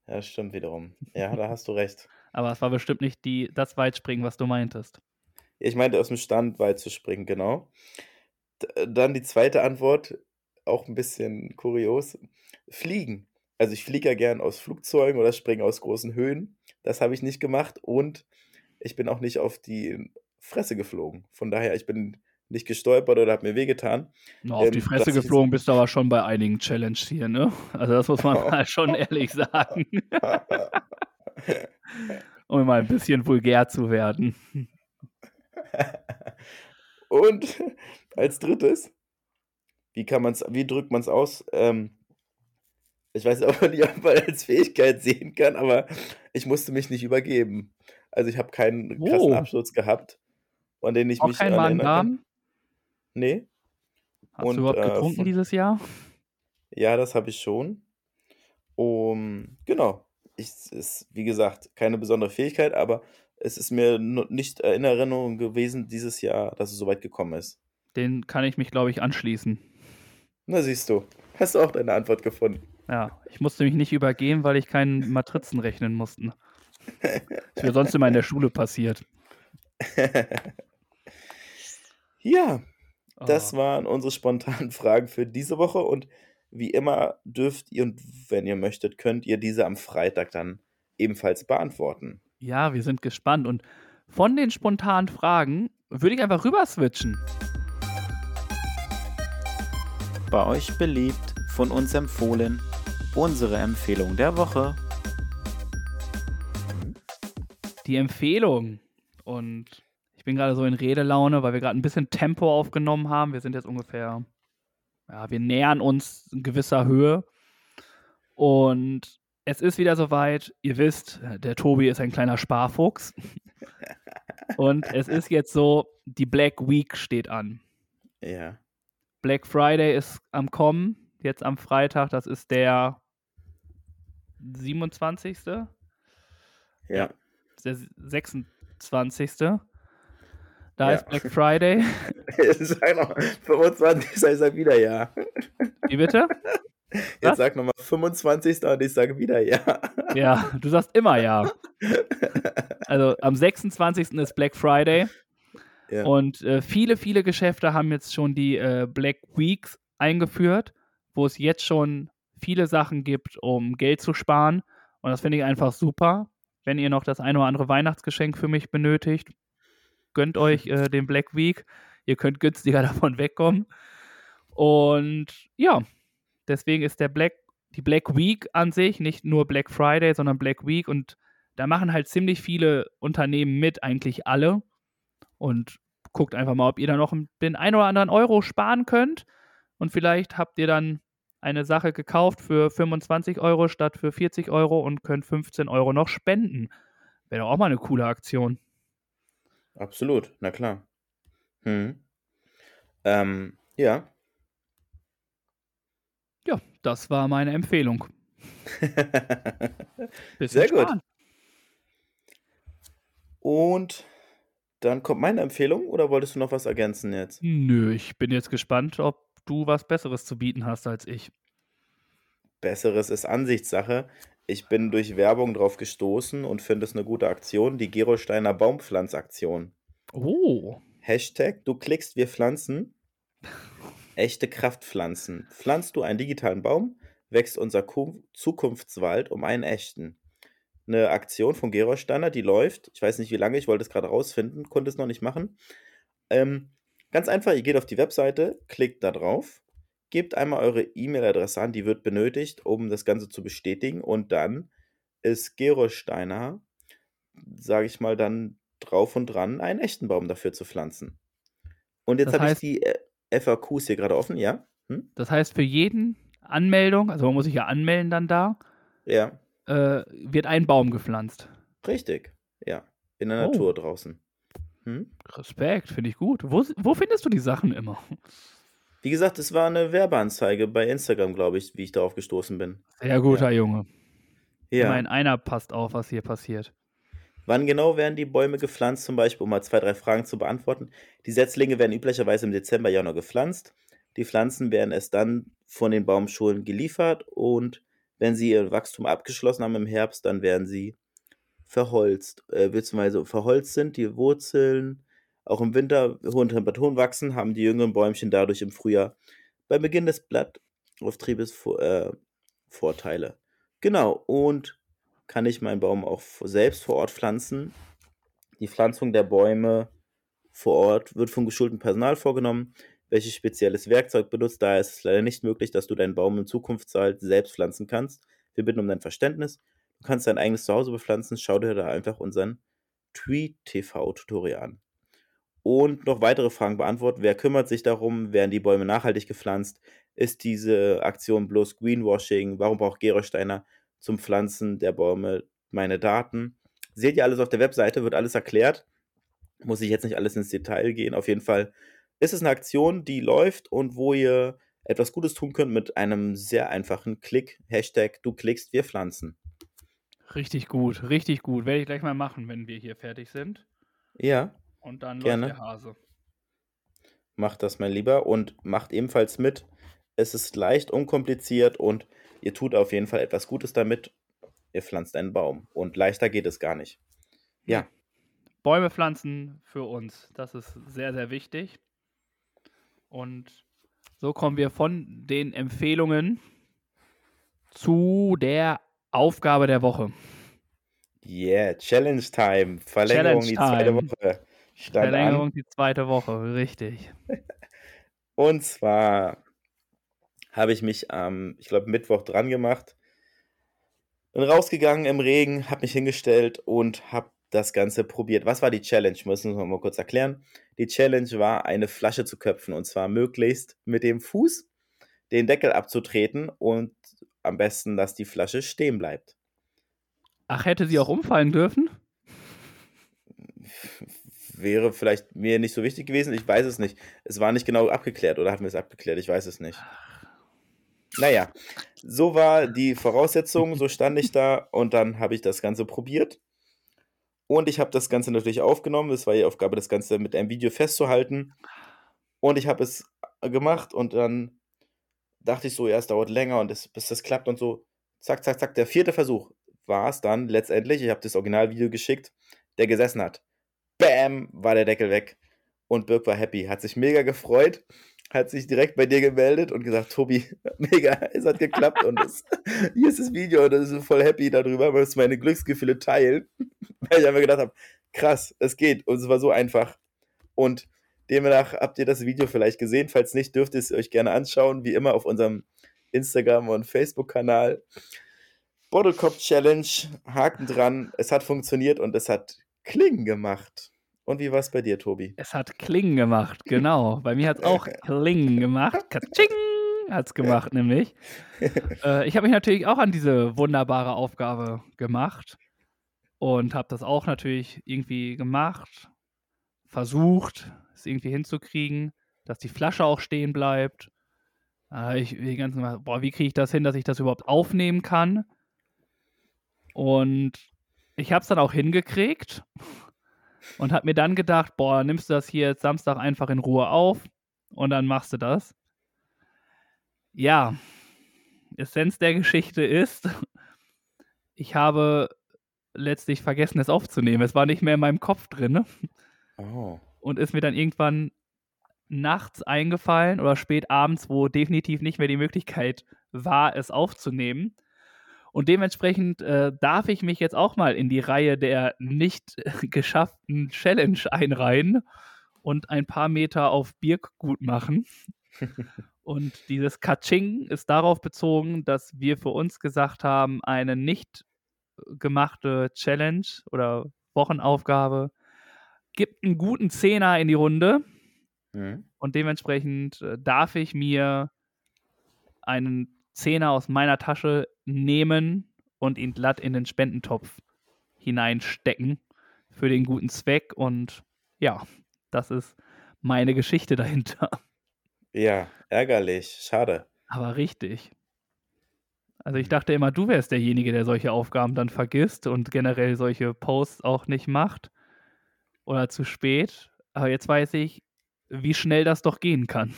S3: Ja, stimmt wiederum. Ja, da hast du recht.
S2: Aber es war bestimmt nicht die, das Weitspringen, was du meintest.
S3: Ich meinte, aus dem Stand weit zu springen, genau. D dann die zweite Antwort, auch ein bisschen kurios. Fliegen. Also ich fliege ja gern aus Flugzeugen oder springe aus großen Höhen. Das habe ich nicht gemacht und ich bin auch nicht auf die Fresse geflogen. Von daher, ich bin nicht gestolpert oder habe mir wehgetan.
S2: Auf die
S3: Ähm,
S2: Fresse
S3: das ist-
S2: geflogen bist du aber schon bei einigen Challenges hier, ne? Also das muss man mal schon ehrlich sagen. um mal ein bisschen vulgär zu werden.
S3: Und als drittes, wie kann man's, wie drückt man es aus? Ähm, ich weiß auch nicht, ob man als Fähigkeit sehen kann, aber ich musste mich nicht übergeben. Also ich habe keinen krassen
S2: Oh.
S3: Absturz gehabt, an den ich
S2: Auch
S3: mich
S2: kein
S3: erinnern kann.
S2: Magen-Darm?
S3: Nee,
S2: Hast
S3: Und,
S2: du überhaupt
S3: äh,
S2: getrunken
S3: von-
S2: dieses Jahr?
S3: ja, das habe ich schon. Um, genau. Ich, es ist, wie gesagt, keine besondere Fähigkeit, aber es ist mir nicht in Erinnerung gewesen dieses Jahr, dass es so weit gekommen ist.
S2: Den kann ich mich, glaube ich, anschließen.
S3: Na, siehst du. Hast du auch deine Antwort gefunden.
S2: Ja, ich musste mich nicht übergehen, weil ich keinen Matrizen rechnen musste. Das wäre sonst immer in der Schule passiert.
S3: Ja, das
S2: Oh.
S3: waren unsere spontanen Fragen für diese Woche und wie immer dürft ihr und wenn ihr möchtet, könnt ihr diese am Freitag dann ebenfalls beantworten.
S2: Ja, wir sind gespannt. Und von den spontanen Fragen würde ich einfach rüber switchen.
S4: Bei euch beliebt, von uns empfohlen, unsere Empfehlung der Woche.
S2: Die Empfehlung. Und ich bin gerade so in Redelaune, weil wir gerade ein bisschen Tempo aufgenommen haben. Wir sind jetzt ungefähr, ja, wir nähern uns in gewisser Höhe. Und es ist wieder soweit. Ihr wisst, der Tobi ist ein kleiner Sparfuchs. Und es ist jetzt so, die Black Week steht an.
S3: Ja.
S2: Black Friday ist am Kommen, jetzt am Freitag, das ist der 27.
S3: Ja.
S2: der 26. Da
S3: Ja.
S2: ist Black Friday.
S3: sag noch, 25. Ich sag wieder ja.
S2: Wie bitte?
S3: Jetzt
S2: Was?
S3: sag nochmal 25. und ich sage wieder ja.
S2: Ja, du sagst immer ja. Also am 26. ist Black Friday
S3: ja.
S2: und äh, viele, viele Geschäfte haben jetzt schon die äh, Black Weeks eingeführt, wo es jetzt schon viele Sachen gibt, um Geld zu sparen. Und das finde ich einfach super. Wenn ihr noch das ein oder andere Weihnachtsgeschenk für mich benötigt, gönnt euch äh, den Black Week. Ihr könnt günstiger davon wegkommen. Und ja, deswegen ist der Black, die Black Week an sich nicht nur Black Friday, sondern Black Week. Und da machen halt ziemlich viele Unternehmen mit, eigentlich alle. Und guckt einfach mal, ob ihr da noch den ein oder anderen Euro sparen könnt. Und vielleicht habt ihr dann eine Sache gekauft für 25 Euro statt für 40 Euro und könnt 15 Euro noch spenden. Wäre doch auch mal eine coole Aktion.
S3: Absolut, na klar. Hm. Ähm, ja.
S2: Ja, das war meine Empfehlung.
S3: Sehr gut.
S2: sparen.
S3: Und dann kommt meine Empfehlung oder wolltest du noch was ergänzen jetzt?
S2: Nö, ich bin jetzt gespannt, ob du was Besseres zu bieten hast als ich.
S3: Besseres ist Ansichtssache. Ich bin durch Werbung drauf gestoßen und finde es eine gute Aktion, die Gerolsteiner Baumpflanzaktion.
S2: Oh,
S3: Hashtag, du klickst, wir pflanzen. Echte Kraftpflanzen. Pflanzt du einen digitalen Baum, wächst unser Ku- Zukunftswald um einen echten. Eine Aktion von Gerolsteiner, die läuft. Ich weiß nicht wie lange, ich wollte es gerade rausfinden, konnte es noch nicht machen. Ähm, ganz einfach, ihr geht auf die Webseite, klickt da drauf, gebt einmal eure E-Mail-Adresse an, die wird benötigt, um das Ganze zu bestätigen. Und dann ist Gerolsteiner, sage ich mal, dann drauf und dran, einen echten Baum dafür zu pflanzen. Und jetzt habe ich die äh, FAQs hier gerade offen, ja? Hm?
S2: das heißt für jeden Anmeldung, also man muss sich ja anmelden dann da,
S3: Ja,
S2: äh, wird ein Baum gepflanzt.
S3: richtig. Ja, in der
S2: Oh.
S3: Natur draußen. Hm?
S2: Respekt, finde ich gut. Wo, wo findest du die Sachen immer?
S3: Wie gesagt, es war eine Werbeanzeige bei Instagram, glaube ich, wie ich darauf gestoßen bin.
S2: Sehr guter Junge.
S3: Ja.
S2: Immerhin einer passt auf, was hier passiert.
S3: Wann genau werden die Bäume gepflanzt, zum Beispiel, um mal zwei, drei Fragen zu beantworten? Die Setzlinge werden üblicherweise im Dezember, Januar gepflanzt. Die Pflanzen werden erst dann von den Baumschulen geliefert und wenn sie ihr Wachstum abgeschlossen haben im Herbst, dann werden sie verholzt. Äh, beziehungsweise verholzt sind die Wurzeln, auch im Winter hohen Temperaturen wachsen, haben die jüngeren Bäumchen dadurch im Frühjahr beim Beginn des Blattauftriebes äh, Vorteile. Genau, und kann ich meinen Baum auch selbst vor Ort pflanzen. Die Pflanzung der Bäume vor Ort wird vom geschulten Personal vorgenommen, welches spezielles Werkzeug benutzt. Daher ist es leider nicht möglich, dass du deinen Baum im Zukunftswald selbst pflanzen kannst. Wir bitten um dein Verständnis. Du kannst dein eigenes Zuhause bepflanzen. Schau dir da einfach unseren Tree TV Tutorial an. Und noch weitere Fragen beantworten. Wer kümmert sich darum? Werden die Bäume nachhaltig gepflanzt? Ist diese Aktion bloß Greenwashing? Warum braucht Gerolsteiner zum Pflanzen der Bäume meine Daten? Seht ihr alles auf der Webseite, wird alles erklärt. Muss ich jetzt nicht alles ins Detail gehen. Auf jeden Fall ist es eine Aktion, die läuft und wo ihr etwas Gutes tun könnt mit einem sehr einfachen Klick. Hashtag du klickst, wir pflanzen.
S2: Richtig gut, richtig gut. Werde ich gleich mal machen, wenn wir hier fertig sind.
S3: Ja,
S2: Und dann
S3: Gerne.
S2: läuft der Hase.
S3: macht das mein Lieber und macht ebenfalls mit. Es ist leicht, unkompliziert und ihr tut auf jeden Fall etwas Gutes damit. Ihr pflanzt einen Baum und leichter geht es gar nicht. Ja,
S2: Bäume pflanzen für uns, das ist sehr, sehr wichtig. Und so kommen wir von den Empfehlungen zu der Aufgabe der Woche.
S3: yeah, Challenge Time. Verlängerung
S2: Challenge
S3: die zweite
S2: Time.
S3: Woche. Stand an.
S2: Verlängerung die zweite Woche, richtig.
S3: Und zwar habe ich mich am, ich glaube, Mittwoch dran gemacht. Bin rausgegangen im Regen, habe mich hingestellt und habe das Ganze probiert. Was war die Challenge? Müssen wir mal kurz erklären. Die Challenge war, eine Flasche zu köpfen und zwar möglichst mit dem Fuß den Deckel abzutreten und am besten, dass die Flasche stehen bleibt.
S2: Ach, hätte sie auch umfallen dürfen?
S3: Wäre vielleicht mir nicht so wichtig gewesen, ich weiß es nicht. Es war nicht genau abgeklärt oder hatten wir es abgeklärt? Ich weiß es nicht. Naja, so war die Voraussetzung, so stand ich da und dann habe ich das Ganze probiert. Und ich habe das Ganze natürlich aufgenommen. Es war die Aufgabe, das Ganze mit einem Video festzuhalten. Und ich habe es gemacht und dann dachte ich so, ja, es dauert länger und es, bis das klappt und so. Zack, zack, zack. Der vierte Versuch war es dann letztendlich. Ich habe das Originalvideo geschickt, der gesessen hat. Bam, war der Deckel weg. Und Birk war happy, hat sich mega gefreut, hat sich direkt bei dir gemeldet und gesagt, Tobi, mega, es hat geklappt und es, hier ist das Video und ich bin voll happy darüber, weil es meine Glücksgefühle teilen. Weil ich einfach gedacht habe, krass, es geht und es war so einfach. Und demnach habt ihr das Video vielleicht gesehen, falls nicht, dürft ihr es euch gerne anschauen, wie immer auf unserem Instagram- und Facebook-Kanal. Bottlecop Challenge, Haken dran, es hat funktioniert und es hat Klingen gemacht. Und wie war es bei dir, Tobi?
S2: Es hat Klingen gemacht, genau. Bei mir hat es auch Klingen gemacht. Katsching hat es gemacht, nämlich. Äh, ich habe mich natürlich auch an diese wunderbare Aufgabe gemacht und habe das auch natürlich irgendwie gemacht, versucht, es irgendwie hinzukriegen, dass die Flasche auch stehen bleibt. Äh, ich die ganzen Mal, boah, wie kriege ich das hin, dass ich das überhaupt aufnehmen kann? Und ich habe es dann auch hingekriegt und habe mir dann gedacht, boah, nimmst du das hier jetzt Samstag einfach in Ruhe auf und dann machst du das. Ja, Essenz der Geschichte ist, ich habe letztlich vergessen, es aufzunehmen. Es war nicht mehr in meinem Kopf drin
S3: Oh.
S2: und ist mir dann irgendwann nachts eingefallen oder spät abends, wo definitiv nicht mehr die Möglichkeit war, es aufzunehmen. Und dementsprechend äh, darf ich mich jetzt auch mal in die Reihe der nicht geschafften Challenge einreihen und ein paar Meter auf Birk gut machen. und dieses Kaching ist darauf bezogen, dass wir für uns gesagt haben, eine nicht gemachte Challenge oder Wochenaufgabe gibt einen guten Zehner in die Runde.
S3: Hm.
S2: Und dementsprechend äh, darf ich mir einen Zehner aus meiner Tasche nehmen und ihn glatt in den Spendentopf hineinstecken für den guten Zweck. Und ja, das ist meine Geschichte dahinter.
S3: Ja, ärgerlich. Schade.
S2: Aber richtig. Also ich dachte immer, du wärst derjenige, der solche Aufgaben dann vergisst und generell solche Posts auch nicht macht. Oder zu spät. Aber jetzt weiß ich, wie schnell das doch gehen kann.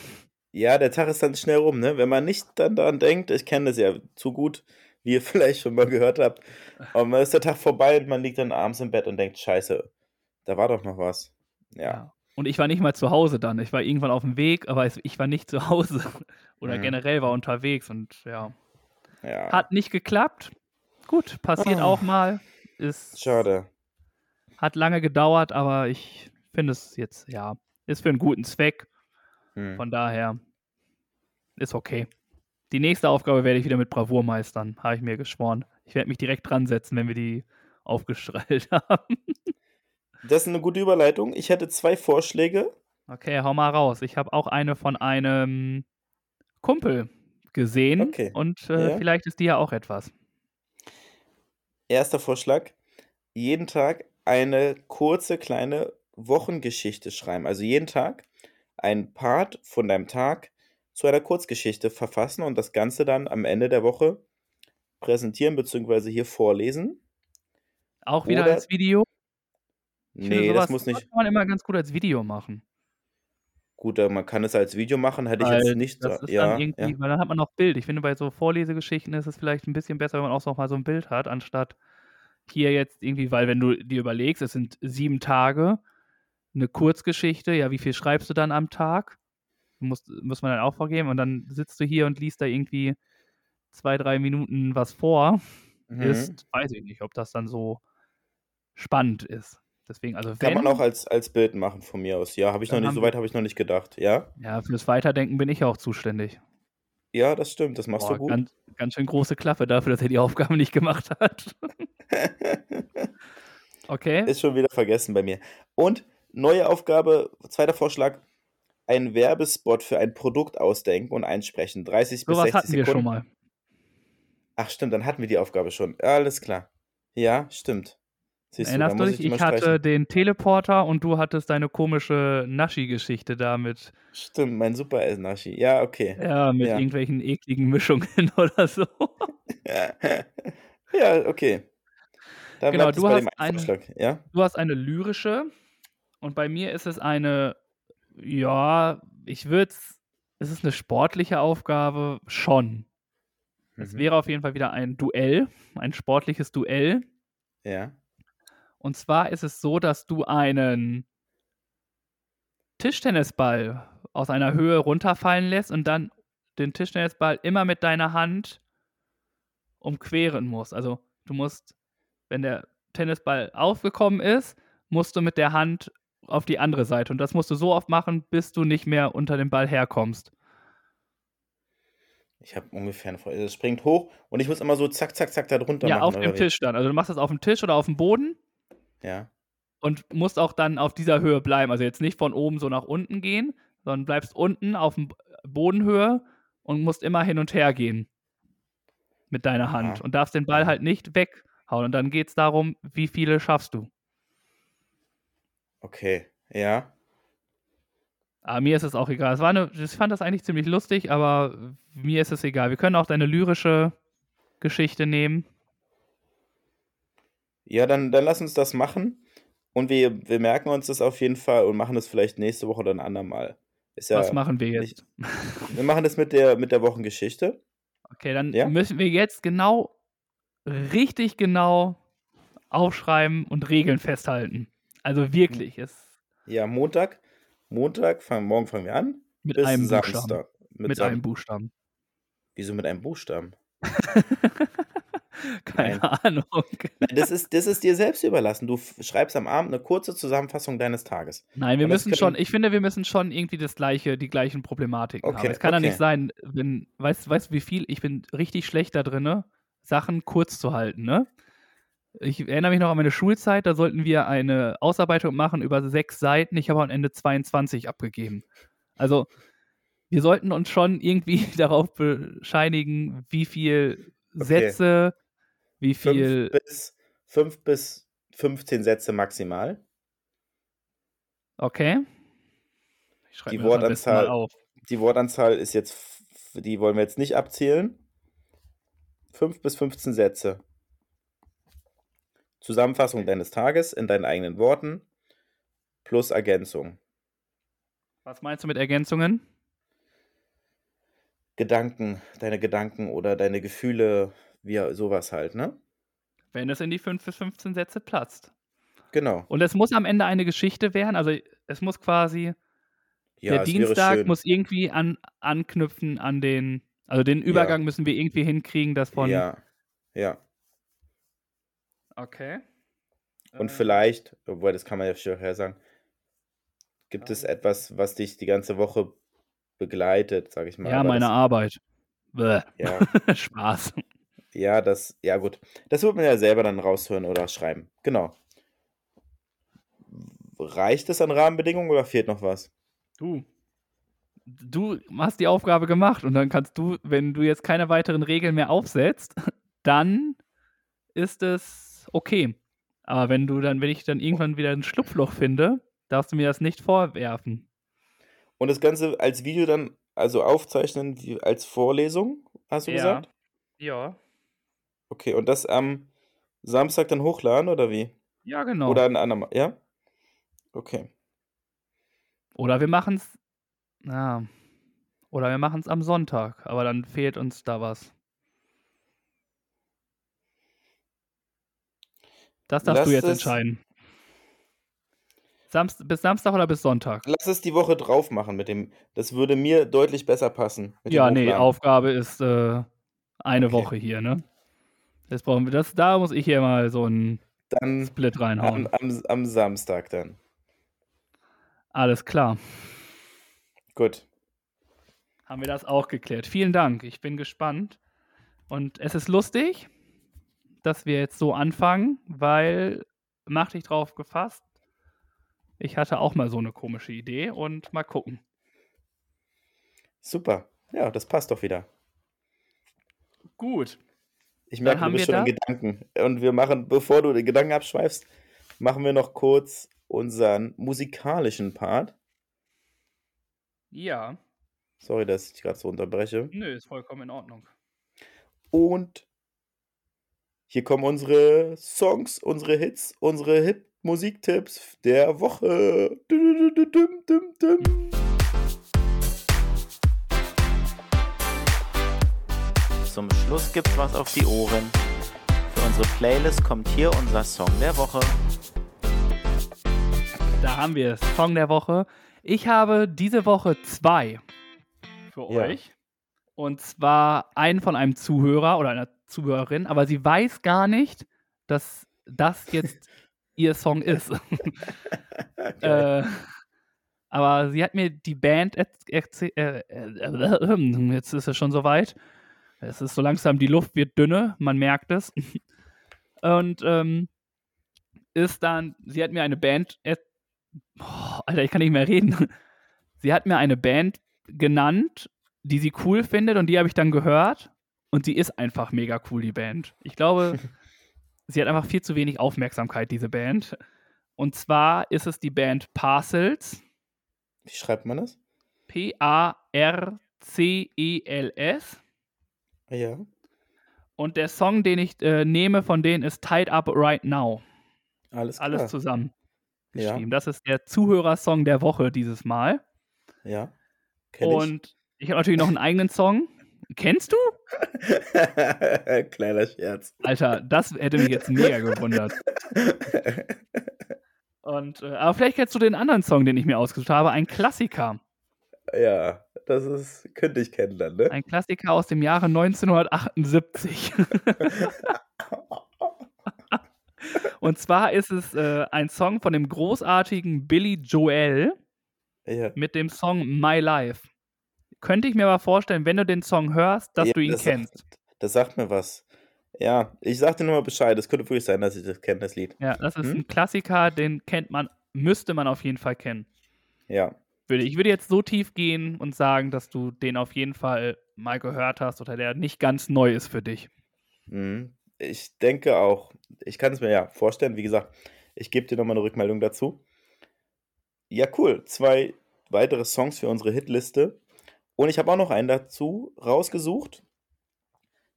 S3: Ja, der Tag ist dann schnell rum, ne? Wenn man nicht dann daran denkt, ich kenne das ja zu gut, wie ihr vielleicht schon mal gehört habt, aber dann ist der Tag vorbei und man liegt dann abends im Bett und denkt, scheiße, da war doch noch was. Ja.
S2: Und ich war nicht mal zu Hause dann. Ich war irgendwann auf dem Weg, aber ich war nicht zu Hause. Oder
S3: Mhm.
S2: generell war unterwegs und ja.
S3: Ja.
S2: Hat nicht geklappt. Gut, passiert
S3: Ah.
S2: auch mal. Ist,
S3: Schade.
S2: hat lange gedauert, aber ich finde es jetzt, ja, ist für einen guten Zweck.
S3: Hm.
S2: Von daher ist okay. Die nächste Aufgabe werde ich wieder mit Bravour meistern, habe ich mir geschworen. Ich werde mich direkt dran setzen, wenn wir die aufgestrahlt haben.
S3: Das ist eine gute Überleitung. Ich hätte zwei Vorschläge.
S2: Okay, hau mal raus. Ich habe auch eine von einem Kumpel gesehen
S3: Okay,
S2: und äh,
S3: ja.
S2: vielleicht ist die ja auch etwas.
S3: Erster Vorschlag: jeden Tag eine kurze kleine Wochengeschichte schreiben. Also jeden Tag ein Part von deinem Tag zu einer Kurzgeschichte verfassen und das Ganze dann am Ende der Woche präsentieren bzw. hier vorlesen.
S2: Auch wieder
S3: Oder-
S2: als Video? Ich finde,
S3: Nee, das
S2: sowas-
S3: muss nicht.
S2: kann man immer ganz gut als Video machen.
S3: Gut, äh, man kann es als Video machen, hätte ich
S2: Weil
S3: jetzt nicht.
S2: das
S3: ja, ja.
S2: weil dann hat man noch Bild. Ich finde, bei so Vorlesegeschichten ist es vielleicht ein bisschen besser, wenn man auch noch mal so ein Bild hat, anstatt hier jetzt irgendwie, weil wenn du dir überlegst, es sind sieben Tage, eine Kurzgeschichte, ja, wie viel schreibst du dann am Tag? Muss, muss man dann auch vorgeben und dann sitzt du hier und liest da irgendwie zwei, drei Minuten was vor.
S3: Mhm.
S2: Ist, weiß ich nicht, ob das dann so spannend ist. Deswegen, also
S3: Kann
S2: wenn,
S3: man auch als, als Bild machen von mir aus. Ja, habe ich noch nicht,
S2: haben
S3: so
S2: wir-
S3: weit habe ich noch nicht gedacht. Ja?
S2: ja, fürs Weiterdenken bin ich auch zuständig.
S3: Ja, das stimmt, das machst
S2: Boah,
S3: du gut.
S2: Ganz, ganz schön große Klappe dafür, dass er die Aufgabe nicht gemacht hat. Okay.
S3: Ist schon wieder vergessen bei mir. Und neue Aufgabe, zweiter Vorschlag, einen Werbespot für ein Produkt ausdenken und einsprechen. 30 bis
S2: Sowas
S3: 60
S2: hatten wir
S3: Sekunden.
S2: schon mal.
S3: Ach stimmt, dann hatten wir die Aufgabe schon. Alles klar. Ja, stimmt. Siehst
S2: Erinnerst du dich?
S3: ich,
S2: Ich hatte
S3: streichen.
S2: den Teleporter und du hattest deine komische Naschi-Geschichte da mit,
S3: Stimmt, mein super Naschi. Ja, okay.
S2: ja, mit
S3: Ja.
S2: irgendwelchen ekligen Mischungen oder so.
S3: ja, okay. Dann
S2: Genau, du
S3: bei
S2: hast eine-
S3: Vorschlag. Ja?
S2: Du hast eine lyrische und bei mir ist es eine, ja, ich würde es, ist es eine sportliche Aufgabe? Schon. Es
S3: Mhm.
S2: wäre auf jeden Fall wieder ein Duell, ein sportliches Duell.
S3: Ja.
S2: Und zwar ist es so, dass du einen Tischtennisball aus einer Höhe runterfallen lässt und dann den Tischtennisball immer mit deiner Hand umqueren musst. Also du musst, wenn der Tennisball aufgekommen ist, musst du mit der Hand auf die andere Seite. Und das musst du so oft machen, bis du nicht mehr unter dem Ball herkommst.
S3: Ich habe ungefähr eine Freude. Es springt hoch und ich muss immer so zack, zack, zack da drunter
S2: ja,
S3: machen.
S2: auf dem
S3: wie?
S2: Tisch dann. Also du machst das auf dem Tisch oder auf dem Boden
S3: Ja.
S2: und musst auch dann auf dieser Höhe bleiben. Also jetzt nicht von oben so nach unten gehen, sondern bleibst unten auf dem Bodenhöhe und musst immer hin und her gehen mit deiner Hand
S3: Aha.
S2: und darfst den Ball halt nicht weghauen. Und dann geht es darum, wie viele schaffst du.
S3: Okay. Ja.
S2: Aber mir ist es auch egal. Es war eine, ich fand das eigentlich ziemlich lustig, aber mir ist es egal. Wir können auch deine lyrische Geschichte nehmen.
S3: Ja, dann, dann lass uns das machen. Und wir, wir merken uns das auf jeden Fall und machen das vielleicht nächste Woche oder ein andermal. Ist ja,
S2: Was machen wir jetzt?
S3: wir machen das mit der, mit der Wochengeschichte.
S2: Okay, dann
S3: Ja?
S2: müssen wir jetzt genau, richtig genau aufschreiben und Regeln festhalten. Also wirklich, es
S3: Ja, Montag. Montag, fang, morgen fangen wir an.
S2: mit einem Buchstaben.
S3: Samstag.
S2: Mit,
S3: Sam-
S2: einem Buchstaben.
S3: Wieso mit einem Buchstaben?
S2: Keine
S3: Nein.
S2: Ahnung.
S3: Das ist, das ist dir selbst überlassen. Du schreibst am Abend eine kurze Zusammenfassung deines Tages.
S2: Nein, wir müssen schon, ich finde, wir müssen schon irgendwie das gleiche, die gleichen Problematiken haben.
S3: Okay,
S2: Es kann ja
S3: okay.
S2: nicht sein, wenn, weißt weißt du, wie viel, ich bin richtig schlecht da drin, Sachen kurz zu halten, ne? Ich erinnere mich noch an meine Schulzeit, da sollten wir eine Ausarbeitung machen über sechs Seiten. Ich habe am Ende 22 abgegeben. Also, wir sollten uns schon irgendwie darauf bescheinigen, wie viel
S3: Okay.
S2: Sätze, wie viel.
S3: Fünf bis, fünf bis 15 Sätze maximal.
S2: Okay. Ich schreibe
S3: Die Wortanzahl-
S2: auf.
S3: Die Wortanzahl ist jetzt, die wollen wir jetzt nicht abzählen. 5 bis 15 Sätze. Zusammenfassung deines Tages in deinen eigenen Worten plus Ergänzung.
S2: Was meinst du mit Ergänzungen?
S3: Gedanken, deine Gedanken oder deine Gefühle, wie sowas halt, ne?
S2: Wenn es in die 5 bis 15 Sätze platzt.
S3: Genau.
S2: Und es muss am Ende eine Geschichte werden. Also es muss quasi,
S3: Ja,
S2: der Dienstag muss irgendwie an, anknüpfen an den, also den Übergang müssen wir irgendwie hinkriegen, das von.
S3: Ja, ja.
S2: Okay.
S3: Und
S2: Äh,
S3: vielleicht, obwohl das kann man ja vorher sagen, gibt es etwas, was dich die ganze Woche begleitet, sag ich mal.
S2: Ja,
S3: aber
S2: meine
S3: das,
S2: Arbeit. Bäh.
S3: Ja,
S2: Spaß.
S3: Ja, das, ja gut. Das wird man ja selber dann raushören oder schreiben. Genau. Reicht es an Rahmenbedingungen oder fehlt noch was?
S2: Du. Du hast die Aufgabe gemacht und dann kannst du, wenn du jetzt keine weiteren Regeln mehr aufsetzt, dann ist es okay. Aber wenn du dann, wenn ich dann irgendwann wieder ein Schlupfloch finde, darfst du mir das nicht vorwerfen.
S3: Und das Ganze als Video dann, also aufzeichnen wie als Vorlesung, hast du
S2: Ja.
S3: gesagt?
S2: Ja.
S3: Okay, und das am Samstag dann hochladen oder wie?
S2: Ja, genau.
S3: Oder
S2: Oder,
S3: an anderem, ja? Okay.
S2: wir machen es. Ja. Oder wir machen es am Sonntag, aber dann fehlt uns da was. Das darfst du
S3: Lass
S2: jetzt
S3: es-
S2: entscheiden. Samst bis Samstag oder bis Sonntag?
S3: Lass es die Woche drauf machen mit dem. Das würde mir deutlich besser passen.
S2: Ja, nee. Aufgabe ist äh, eine
S3: Okay.
S2: Woche hier, ne? Das brauchen wir. Das, da muss ich hier mal so einen
S3: Dann
S2: Split
S3: am,
S2: reinhauen.
S3: am, am Samstag dann.
S2: Alles klar.
S3: Gut.
S2: Haben wir das auch geklärt. Vielen Dank. Ich bin gespannt. Und es ist lustig, dass wir jetzt so anfangen, weil mach dich drauf gefasst. Ich hatte auch mal so eine komische Idee und mal gucken.
S3: Super. Ja, das passt doch wieder.
S2: Gut.
S3: Ich
S2: Dann
S3: merke, du bist schon in Gedanken. Und wir machen, bevor du den Gedanken abschweifst, machen wir noch kurz unseren musikalischen Part.
S2: Ja.
S3: Sorry, dass ich dich gerade so unterbreche.
S2: Nö, ist vollkommen in Ordnung.
S3: Und hier kommen unsere Songs, unsere Hits, unsere Hit-Musiktipps der Woche. Dum, dum, dum, dum, dum.
S4: Zum Schluss gibt's was auf die Ohren. Für unsere Playlist kommt hier unser Song der Woche.
S2: Da haben wir es. Song der Woche. Ich habe diese Woche zwei für
S3: Ja.
S2: euch. Und zwar einen von einem Zuhörer oder einer Zuhörerin, aber sie weiß gar nicht, dass das jetzt ihr Song ist. äh, aber sie hat mir die Band erzählt. Äh, äh, jetzt ist es schon soweit. Es ist so langsam, die Luft wird dünne, man merkt es. Und ähm, ist dann, sie hat mir eine Band, oh, Alter, ich kann nicht mehr reden. Sie hat mir eine Band genannt, die sie cool findet und die habe ich dann gehört und sie ist einfach mega cool, die Band. Ich glaube, sie hat einfach viel zu wenig Aufmerksamkeit, diese Band. Und zwar ist es die Band Parcels,
S3: Wie schreibt man das?
S2: P-A-R-C-E-L-S.
S3: Ja.
S2: Und der Song, den ich äh, nehme von denen, ist Tied Up Right Now.
S3: Alles klar.
S2: Alles zusammen
S3: ja.
S2: geschrieben. Das ist der Zuhörersong der Woche dieses Mal.
S3: Ja. Kenn ich.
S2: Und ich habe natürlich noch einen eigenen Song. Kennst du?
S3: Kleiner Scherz.
S2: Alter, das hätte mich jetzt mega gewundert. Und, äh, aber vielleicht kennst du den anderen Song, den ich mir ausgesucht habe. Ein Klassiker.
S3: ja, das ist, könnte ich kennen dann, ne?
S2: Ein Klassiker aus dem Jahre 1978. Und zwar ist es äh, ein Song von dem großartigen Billy Joel
S3: Ja.
S2: mit dem Song My Life. Könnte ich mir aber vorstellen, wenn du den Song hörst, dass
S3: Ja,
S2: du ihn
S3: das
S2: kennst.
S3: Sagt, das sagt mir was. Ja, ich sag dir nur mal Bescheid. Es könnte wirklich sein, dass ich das kenne, das Lied.
S2: Ja, das ist
S3: Hm?
S2: ein Klassiker, den kennt man, müsste man auf jeden Fall kennen.
S3: Ja.
S2: Würde, ich würde jetzt so tief gehen und sagen, dass du den auf jeden Fall mal gehört hast oder der nicht ganz neu ist für dich.
S3: Mhm. Ich denke auch. Ich kann es mir ja vorstellen. Wie gesagt, ich gebe dir nochmal eine Rückmeldung dazu. Ja, cool. Zwei weitere Songs für unsere Hitliste. Und ich habe auch noch einen dazu rausgesucht.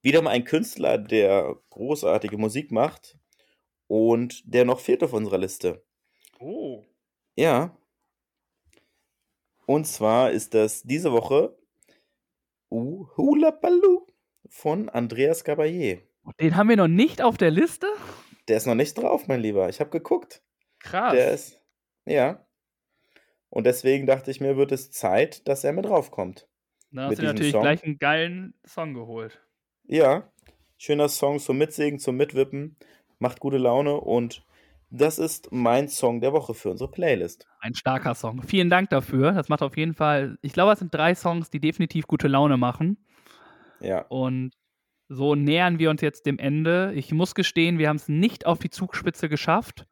S3: Wieder mal ein Künstler, der großartige Musik macht und der noch fehlt auf unserer Liste.
S2: Oh.
S3: Ja. Und zwar ist das diese Woche uh, Hula Baloo von Andreas Gabayé.
S2: Den haben wir noch nicht auf der Liste?
S3: Der ist noch nicht drauf, mein Lieber. Ich habe geguckt.
S2: Krass.
S3: Der ist. Ja. Und deswegen dachte ich mir, wird es Zeit, dass er mit draufkommt.
S2: da hast du natürlich
S3: Song.
S2: gleich einen geilen Song geholt.
S3: Ja. Schöner Song zum Mitsingen, zum Mitwippen. Macht gute Laune und das ist mein Song der Woche für unsere Playlist.
S2: Ein starker Song. Vielen Dank dafür. Das macht auf jeden Fall. Ich glaube, es sind drei Songs, die definitiv gute Laune machen.
S3: Ja.
S2: Und so nähern wir uns jetzt dem Ende. Ich muss gestehen, wir haben es nicht auf die Zugspitze geschafft.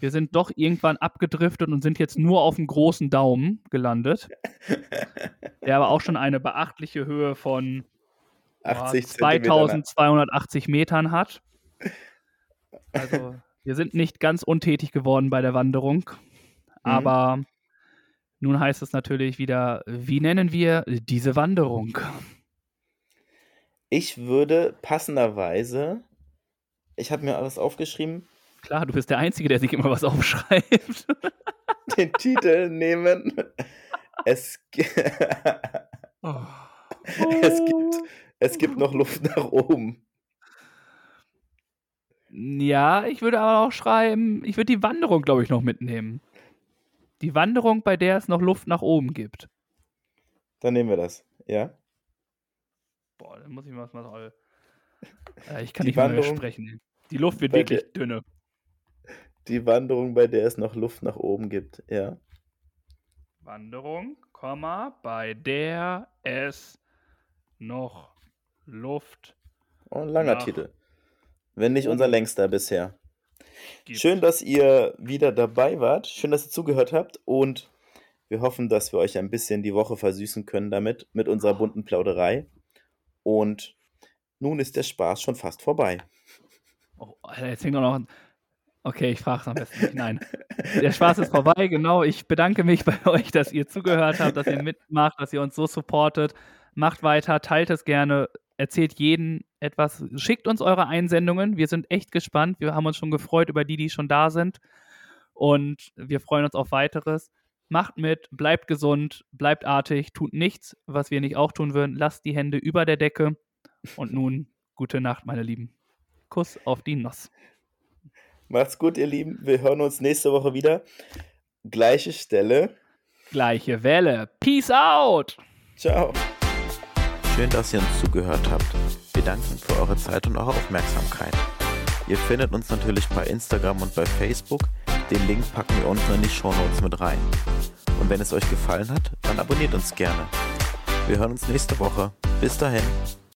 S2: Wir sind doch irgendwann abgedriftet und sind jetzt nur auf dem großen Daumen gelandet. Der aber auch schon eine beachtliche Höhe von
S3: 80
S2: boah,
S3: Zentimeter.
S2: 2280 Metern hat. Also, wir sind nicht ganz untätig geworden bei der Wanderung. Aber nun heißt es natürlich wieder, wie nennen wir diese Wanderung?
S3: Ich würde passenderweise, ich habe mir alles aufgeschrieben,
S2: Klar, du bist der Einzige, der sich immer was aufschreibt.
S3: den Titel nehmen. Es,
S2: Oh.
S3: es, gibt, es gibt noch Luft nach oben.
S2: Ja, ich würde aber auch schreiben, ich würde die Wanderung, glaube ich, noch mitnehmen. Die Wanderung, bei der es noch Luft nach oben gibt.
S3: Dann nehmen wir das. Ja?
S2: Boah, dann muss ich mal was mal. Äh, ich kann
S3: Die
S2: nicht mehr, mehr
S3: Wanderung
S2: sprechen. Die Luft wird wirklich dünne.
S3: Die Wanderung, bei der es noch Luft nach oben gibt. Ja.
S2: Wanderung, Komma, bei der es noch Luft
S3: Oh, ein langer Titel. Wenn nicht unser längster bisher.
S2: gibt.
S3: Schön, dass ihr wieder dabei wart. Schön, dass ihr zugehört habt. Und wir hoffen, dass wir euch ein bisschen die Woche versüßen können damit, mit unserer bunten Plauderei. Und nun ist der Spaß schon fast vorbei.
S2: Oh, Alter, jetzt hängt doch noch. ein- Okay, ich frage es am besten nicht. Nein. Der Spaß ist vorbei, genau. Ich bedanke mich bei euch, dass ihr zugehört habt, dass ihr mitmacht, dass ihr uns so supportet. Macht weiter, teilt es gerne, erzählt jeden etwas. Schickt uns eure Einsendungen. Wir sind echt gespannt. Wir haben uns schon gefreut über die, die schon da sind. Und wir freuen uns auf weiteres. Macht mit, bleibt gesund, bleibt artig, tut nichts, was wir nicht auch tun würden. Lasst die Hände über der Decke. Und nun, gute Nacht, meine Lieben. Kuss auf die Nuss.
S3: Macht's gut, ihr Lieben. Wir hören uns nächste Woche wieder. Gleiche Stelle.
S2: Gleiche Welle. Peace out!
S3: Ciao.
S4: Schön, dass ihr uns zugehört habt. Wir danken für eure Zeit und eure Aufmerksamkeit. Ihr findet uns natürlich bei Instagram und bei Facebook. Den Link packen wir unten in die Shownotes mit rein. Und wenn es euch gefallen hat, dann abonniert uns gerne. Wir hören uns nächste Woche. Bis dahin.